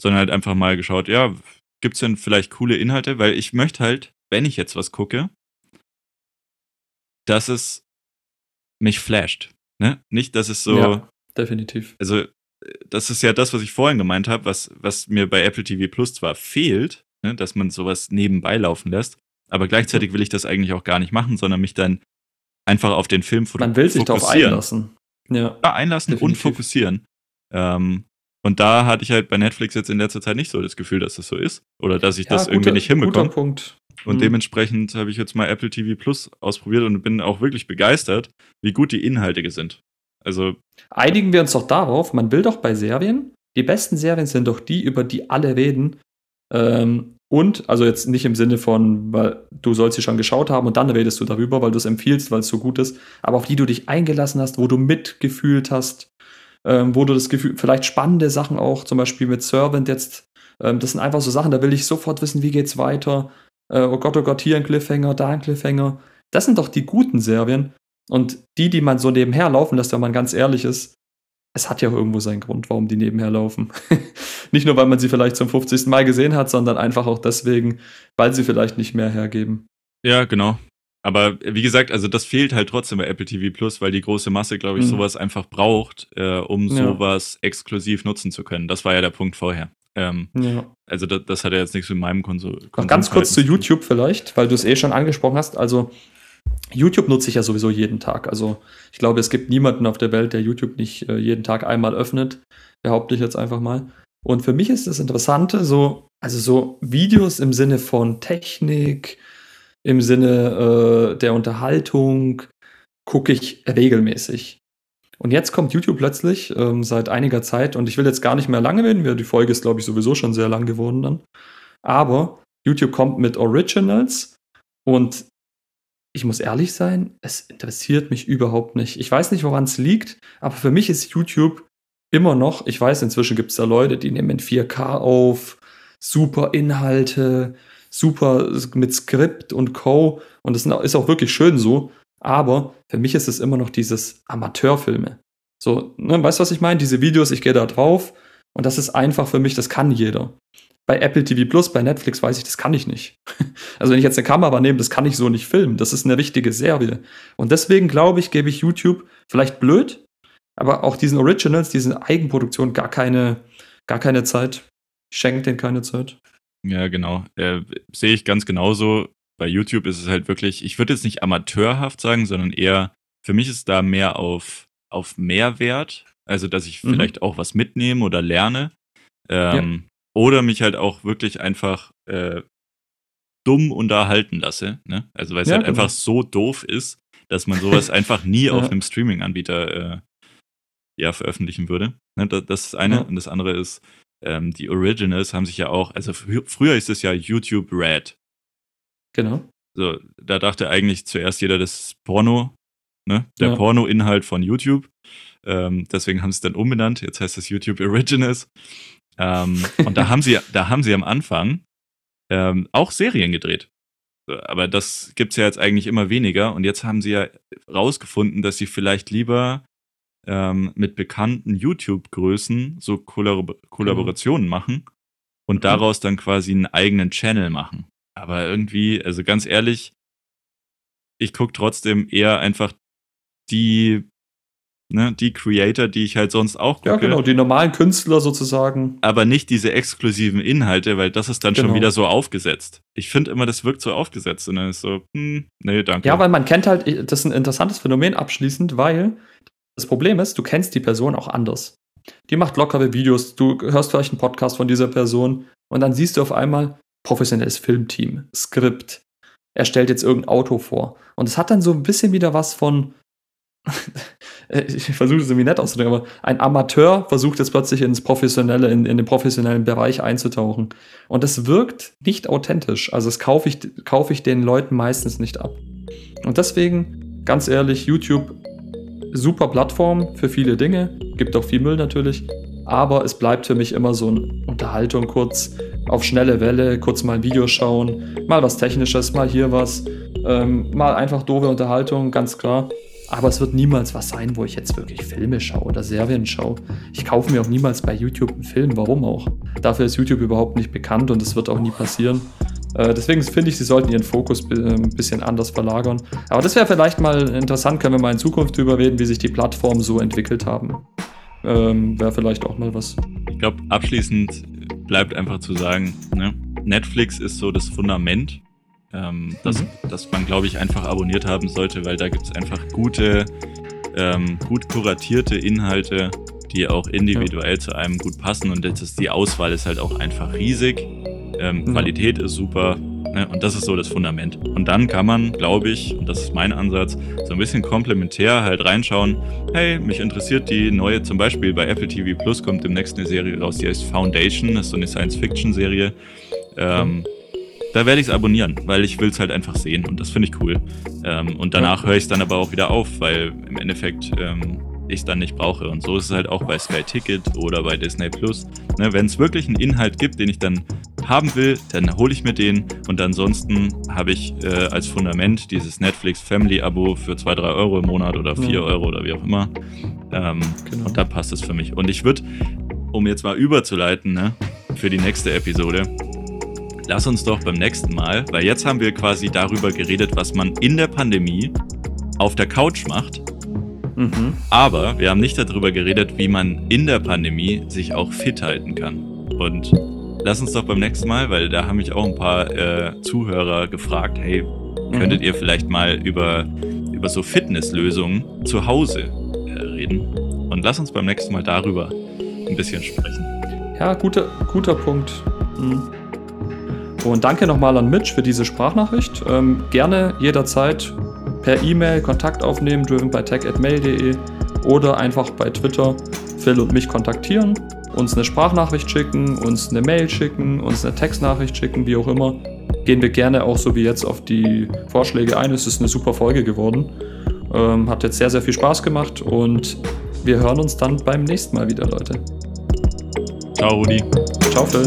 Sondern halt einfach mal geschaut, ja, gibt es denn vielleicht coole Inhalte? Weil ich möchte halt, wenn ich jetzt was gucke, dass es mich flasht. Ne? Nicht, dass es so. Ja, definitiv. Also, das ist ja das, was ich vorhin gemeint habe, was, was mir bei Apple TV Plus zwar fehlt, ne? dass man sowas nebenbei laufen lässt, aber gleichzeitig will ich das eigentlich auch gar nicht machen, sondern mich dann einfach auf den Film fokussieren. Man will sich darauf einlassen. Ja, ja einlassen definitiv. und fokussieren. Ähm, und da hatte ich halt bei Netflix jetzt in letzter Zeit nicht so das Gefühl, dass das so ist. Oder dass ich ja, das guter, irgendwie nicht hinbekomme. Guter Punkt. Und mhm. dementsprechend habe ich jetzt mal Apple TV Plus ausprobiert und bin auch wirklich begeistert, wie gut die Inhalte sind. Also. Einigen wir uns doch darauf, man will doch bei Serien, die besten Serien sind doch die, über die alle reden. Ähm, und, also jetzt nicht im Sinne von, weil du sollst sie schon geschaut haben und dann redest du darüber, weil du es empfiehlst, weil es so gut ist, aber auf die du dich eingelassen hast, wo du mitgefühlt hast, ähm, wo du das Gefühl, vielleicht spannende Sachen auch, zum Beispiel mit Servant jetzt, ähm, das sind einfach so Sachen, da will ich sofort wissen, wie geht's weiter. Äh, oh Gott, oh Gott, hier ein Cliffhanger, da ein Cliffhanger. Das sind doch die guten Serien. Und die, die man so nebenher laufen lässt, wenn man ganz ehrlich ist, es hat ja auch irgendwo seinen Grund, warum die nebenher laufen. nicht nur, weil man sie vielleicht zum 50. Mal gesehen hat, sondern einfach auch deswegen, weil sie vielleicht nicht mehr hergeben. Ja, genau. Aber wie gesagt, also das fehlt halt trotzdem bei Apple TV Plus, weil die große Masse, glaube ich, mhm. sowas einfach braucht, äh, um ja. sowas exklusiv nutzen zu können. Das war ja der Punkt vorher. Ähm, ja. Also das, das, hat ja jetzt nichts mit meinem Konsum. Noch ganz kurz zu YouTube vielleicht, weil du es eh schon angesprochen hast. Also YouTube nutze ich ja sowieso jeden Tag. Also ich glaube, es gibt niemanden auf der Welt, der YouTube nicht äh, jeden Tag einmal öffnet. Behaupte ich jetzt einfach mal. Und für mich ist das Interessante, so, also so Videos im Sinne von Technik, im Sinne äh, der Unterhaltung, gucke ich regelmäßig. Und jetzt kommt YouTube plötzlich ähm, seit einiger Zeit, und ich will jetzt gar nicht mehr lange reden, die Folge ist, glaube ich, sowieso schon sehr lang geworden dann. Aber YouTube kommt mit Originals und ich muss ehrlich sein, es interessiert mich überhaupt nicht. Ich weiß nicht, woran es liegt, aber für mich ist YouTube immer noch, ich weiß, inzwischen gibt es da Leute, die nehmen in 4K auf, super Inhalte, super mit Skript und Co. Und das ist auch wirklich schön so. Aber für mich ist es immer noch dieses Amateurfilme. So, ne, weißt du, was ich meine? Diese Videos, ich gehe da drauf und das ist einfach für mich, das kann jeder bei Apple TV Plus, bei Netflix weiß ich, das kann ich nicht. Also wenn ich jetzt eine Kamera nehme, das kann ich so nicht filmen. Das ist eine richtige Serie. Und deswegen glaube ich, gebe ich YouTube vielleicht blöd, aber auch diesen Originals, diesen Eigenproduktionen gar keine, gar keine Zeit. Ich schenke denen keine Zeit. Ja, genau. Äh, sehe ich ganz genauso. Bei YouTube ist es halt wirklich, ich würde jetzt nicht amateurhaft sagen, sondern eher, für mich ist da mehr auf, auf Mehrwert. Also, dass ich mhm. vielleicht auch was mitnehme oder lerne. Ähm, oder mich halt auch wirklich einfach äh, dumm unterhalten lasse. Ne? Also weil es ja, halt genau. einfach so doof ist, dass man sowas einfach nie ja. auf einem Streaming-Anbieter äh, ja, veröffentlichen würde. Ne? Das, das ist eine. Ja. Und das andere ist, ähm, die Originals haben sich ja auch, also fr früher ist es ja YouTube Red. Genau. So, da dachte eigentlich zuerst jeder, das ist Porno, ne? Der ja. Porno-Inhalt von YouTube. Ähm, deswegen haben sie es dann umbenannt. Jetzt heißt es YouTube Originals. Ähm, und da haben sie, da haben sie am Anfang ähm, auch Serien gedreht. Aber das gibt es ja jetzt eigentlich immer weniger. Und jetzt haben sie ja rausgefunden, dass sie vielleicht lieber ähm, mit bekannten YouTube-Größen so Kollab Kollaborationen genau. machen und mhm. daraus dann quasi einen eigenen Channel machen. Aber irgendwie, also ganz ehrlich, ich gucke trotzdem eher einfach die ne, die Creator, die ich halt sonst auch gucke. Ja, genau, die normalen Künstler sozusagen. Aber nicht diese exklusiven Inhalte, weil das ist dann genau. schon wieder so aufgesetzt. Ich finde immer, das wirkt so aufgesetzt und dann ist so, hm, nee, danke. Ja, weil man kennt halt, das ist ein interessantes Phänomen abschließend, weil das Problem ist, du kennst die Person auch anders. Die macht lockere Videos, du hörst vielleicht einen Podcast von dieser Person und dann siehst du auf einmal professionelles Filmteam, Skript. Er stellt jetzt irgendein Auto vor. Und es hat dann so ein bisschen wieder was von, ich versuche es irgendwie nett auszudrücken, aber ein Amateur versucht jetzt plötzlich ins professionelle, in, in den professionellen Bereich einzutauchen. Und das wirkt nicht authentisch. Also das kaufe ich, kaufe ich den Leuten meistens nicht ab. Und deswegen, ganz ehrlich, YouTube, super Plattform für viele Dinge, gibt auch viel Müll natürlich, aber es bleibt für mich immer so eine Unterhaltung kurz auf schnelle Welle, kurz mal ein Video schauen, mal was Technisches, mal hier was, ähm, mal einfach doofe Unterhaltung, ganz klar. Aber es wird niemals was sein, wo ich jetzt wirklich Filme schaue oder Serien schaue. Ich kaufe mir auch niemals bei YouTube einen Film, warum auch? Dafür ist YouTube überhaupt nicht bekannt und es wird auch nie passieren. Äh, deswegen finde ich, sie sollten ihren Fokus äh, ein bisschen anders verlagern. Aber das wäre vielleicht mal interessant, können wir mal in Zukunft darüber reden, wie sich die Plattformen so entwickelt haben. Ähm, wäre vielleicht auch mal was. Ich glaube, abschließend bleibt einfach zu sagen, ne? Netflix ist so das Fundament ähm, das, mhm. das man, glaube ich, einfach abonniert haben sollte, weil da gibt es einfach gute, ähm, gut kuratierte Inhalte, die auch individuell ja. zu einem gut passen und jetzt ist die Auswahl ist halt auch einfach riesig. Ähm, mhm. Qualität ist super? Und das ist so das Fundament. Und dann kann man, glaube ich, und das ist mein Ansatz, so ein bisschen komplementär halt reinschauen. Hey, mich interessiert die neue, zum Beispiel bei Apple TV Plus kommt demnächst eine Serie raus, die heißt Foundation, das ist so eine Science-Fiction-Serie. Ähm, da werde ich es abonnieren, weil ich will es halt einfach sehen und das finde ich cool. Ähm, und danach höre ich es dann aber auch wieder auf, weil im Endeffekt ähm, ich es dann nicht brauche. Und so ist es halt auch bei Sky Ticket oder bei Disney Plus. Ne, Wenn es wirklich einen Inhalt gibt, den ich dann haben will, dann hole ich mir den und ansonsten habe ich äh, als Fundament dieses Netflix Family Abo für 2, 3 Euro im Monat oder 4 ja. Euro oder wie auch immer. Ähm, genau. Und da passt es für mich. Und ich würde, um jetzt mal überzuleiten, ne, für die nächste Episode, lass uns doch beim nächsten Mal, weil jetzt haben wir quasi darüber geredet, was man in der Pandemie auf der Couch macht. Mhm. Aber wir haben nicht darüber geredet, wie man in der Pandemie sich auch fit halten kann. Und lass uns doch beim nächsten Mal, weil da haben mich auch ein paar äh, Zuhörer gefragt, hey, mhm. könntet ihr vielleicht mal über, über so Fitnesslösungen zu Hause äh, reden? Und lass uns beim nächsten Mal darüber ein bisschen sprechen. Ja, guter, guter Punkt. Mhm. Und danke nochmal an Mitch für diese Sprachnachricht. Ähm, gerne jederzeit per E-Mail Kontakt aufnehmen, driven by tech.mail.de oder einfach bei Twitter Phil und mich kontaktieren, uns eine Sprachnachricht schicken, uns eine Mail schicken, uns eine Textnachricht schicken, wie auch immer. Gehen wir gerne auch so wie jetzt auf die Vorschläge ein. Es ist eine super Folge geworden. Ähm, hat jetzt sehr, sehr viel Spaß gemacht und wir hören uns dann beim nächsten Mal wieder, Leute. Ciao, Rudi. Ciao, Phil.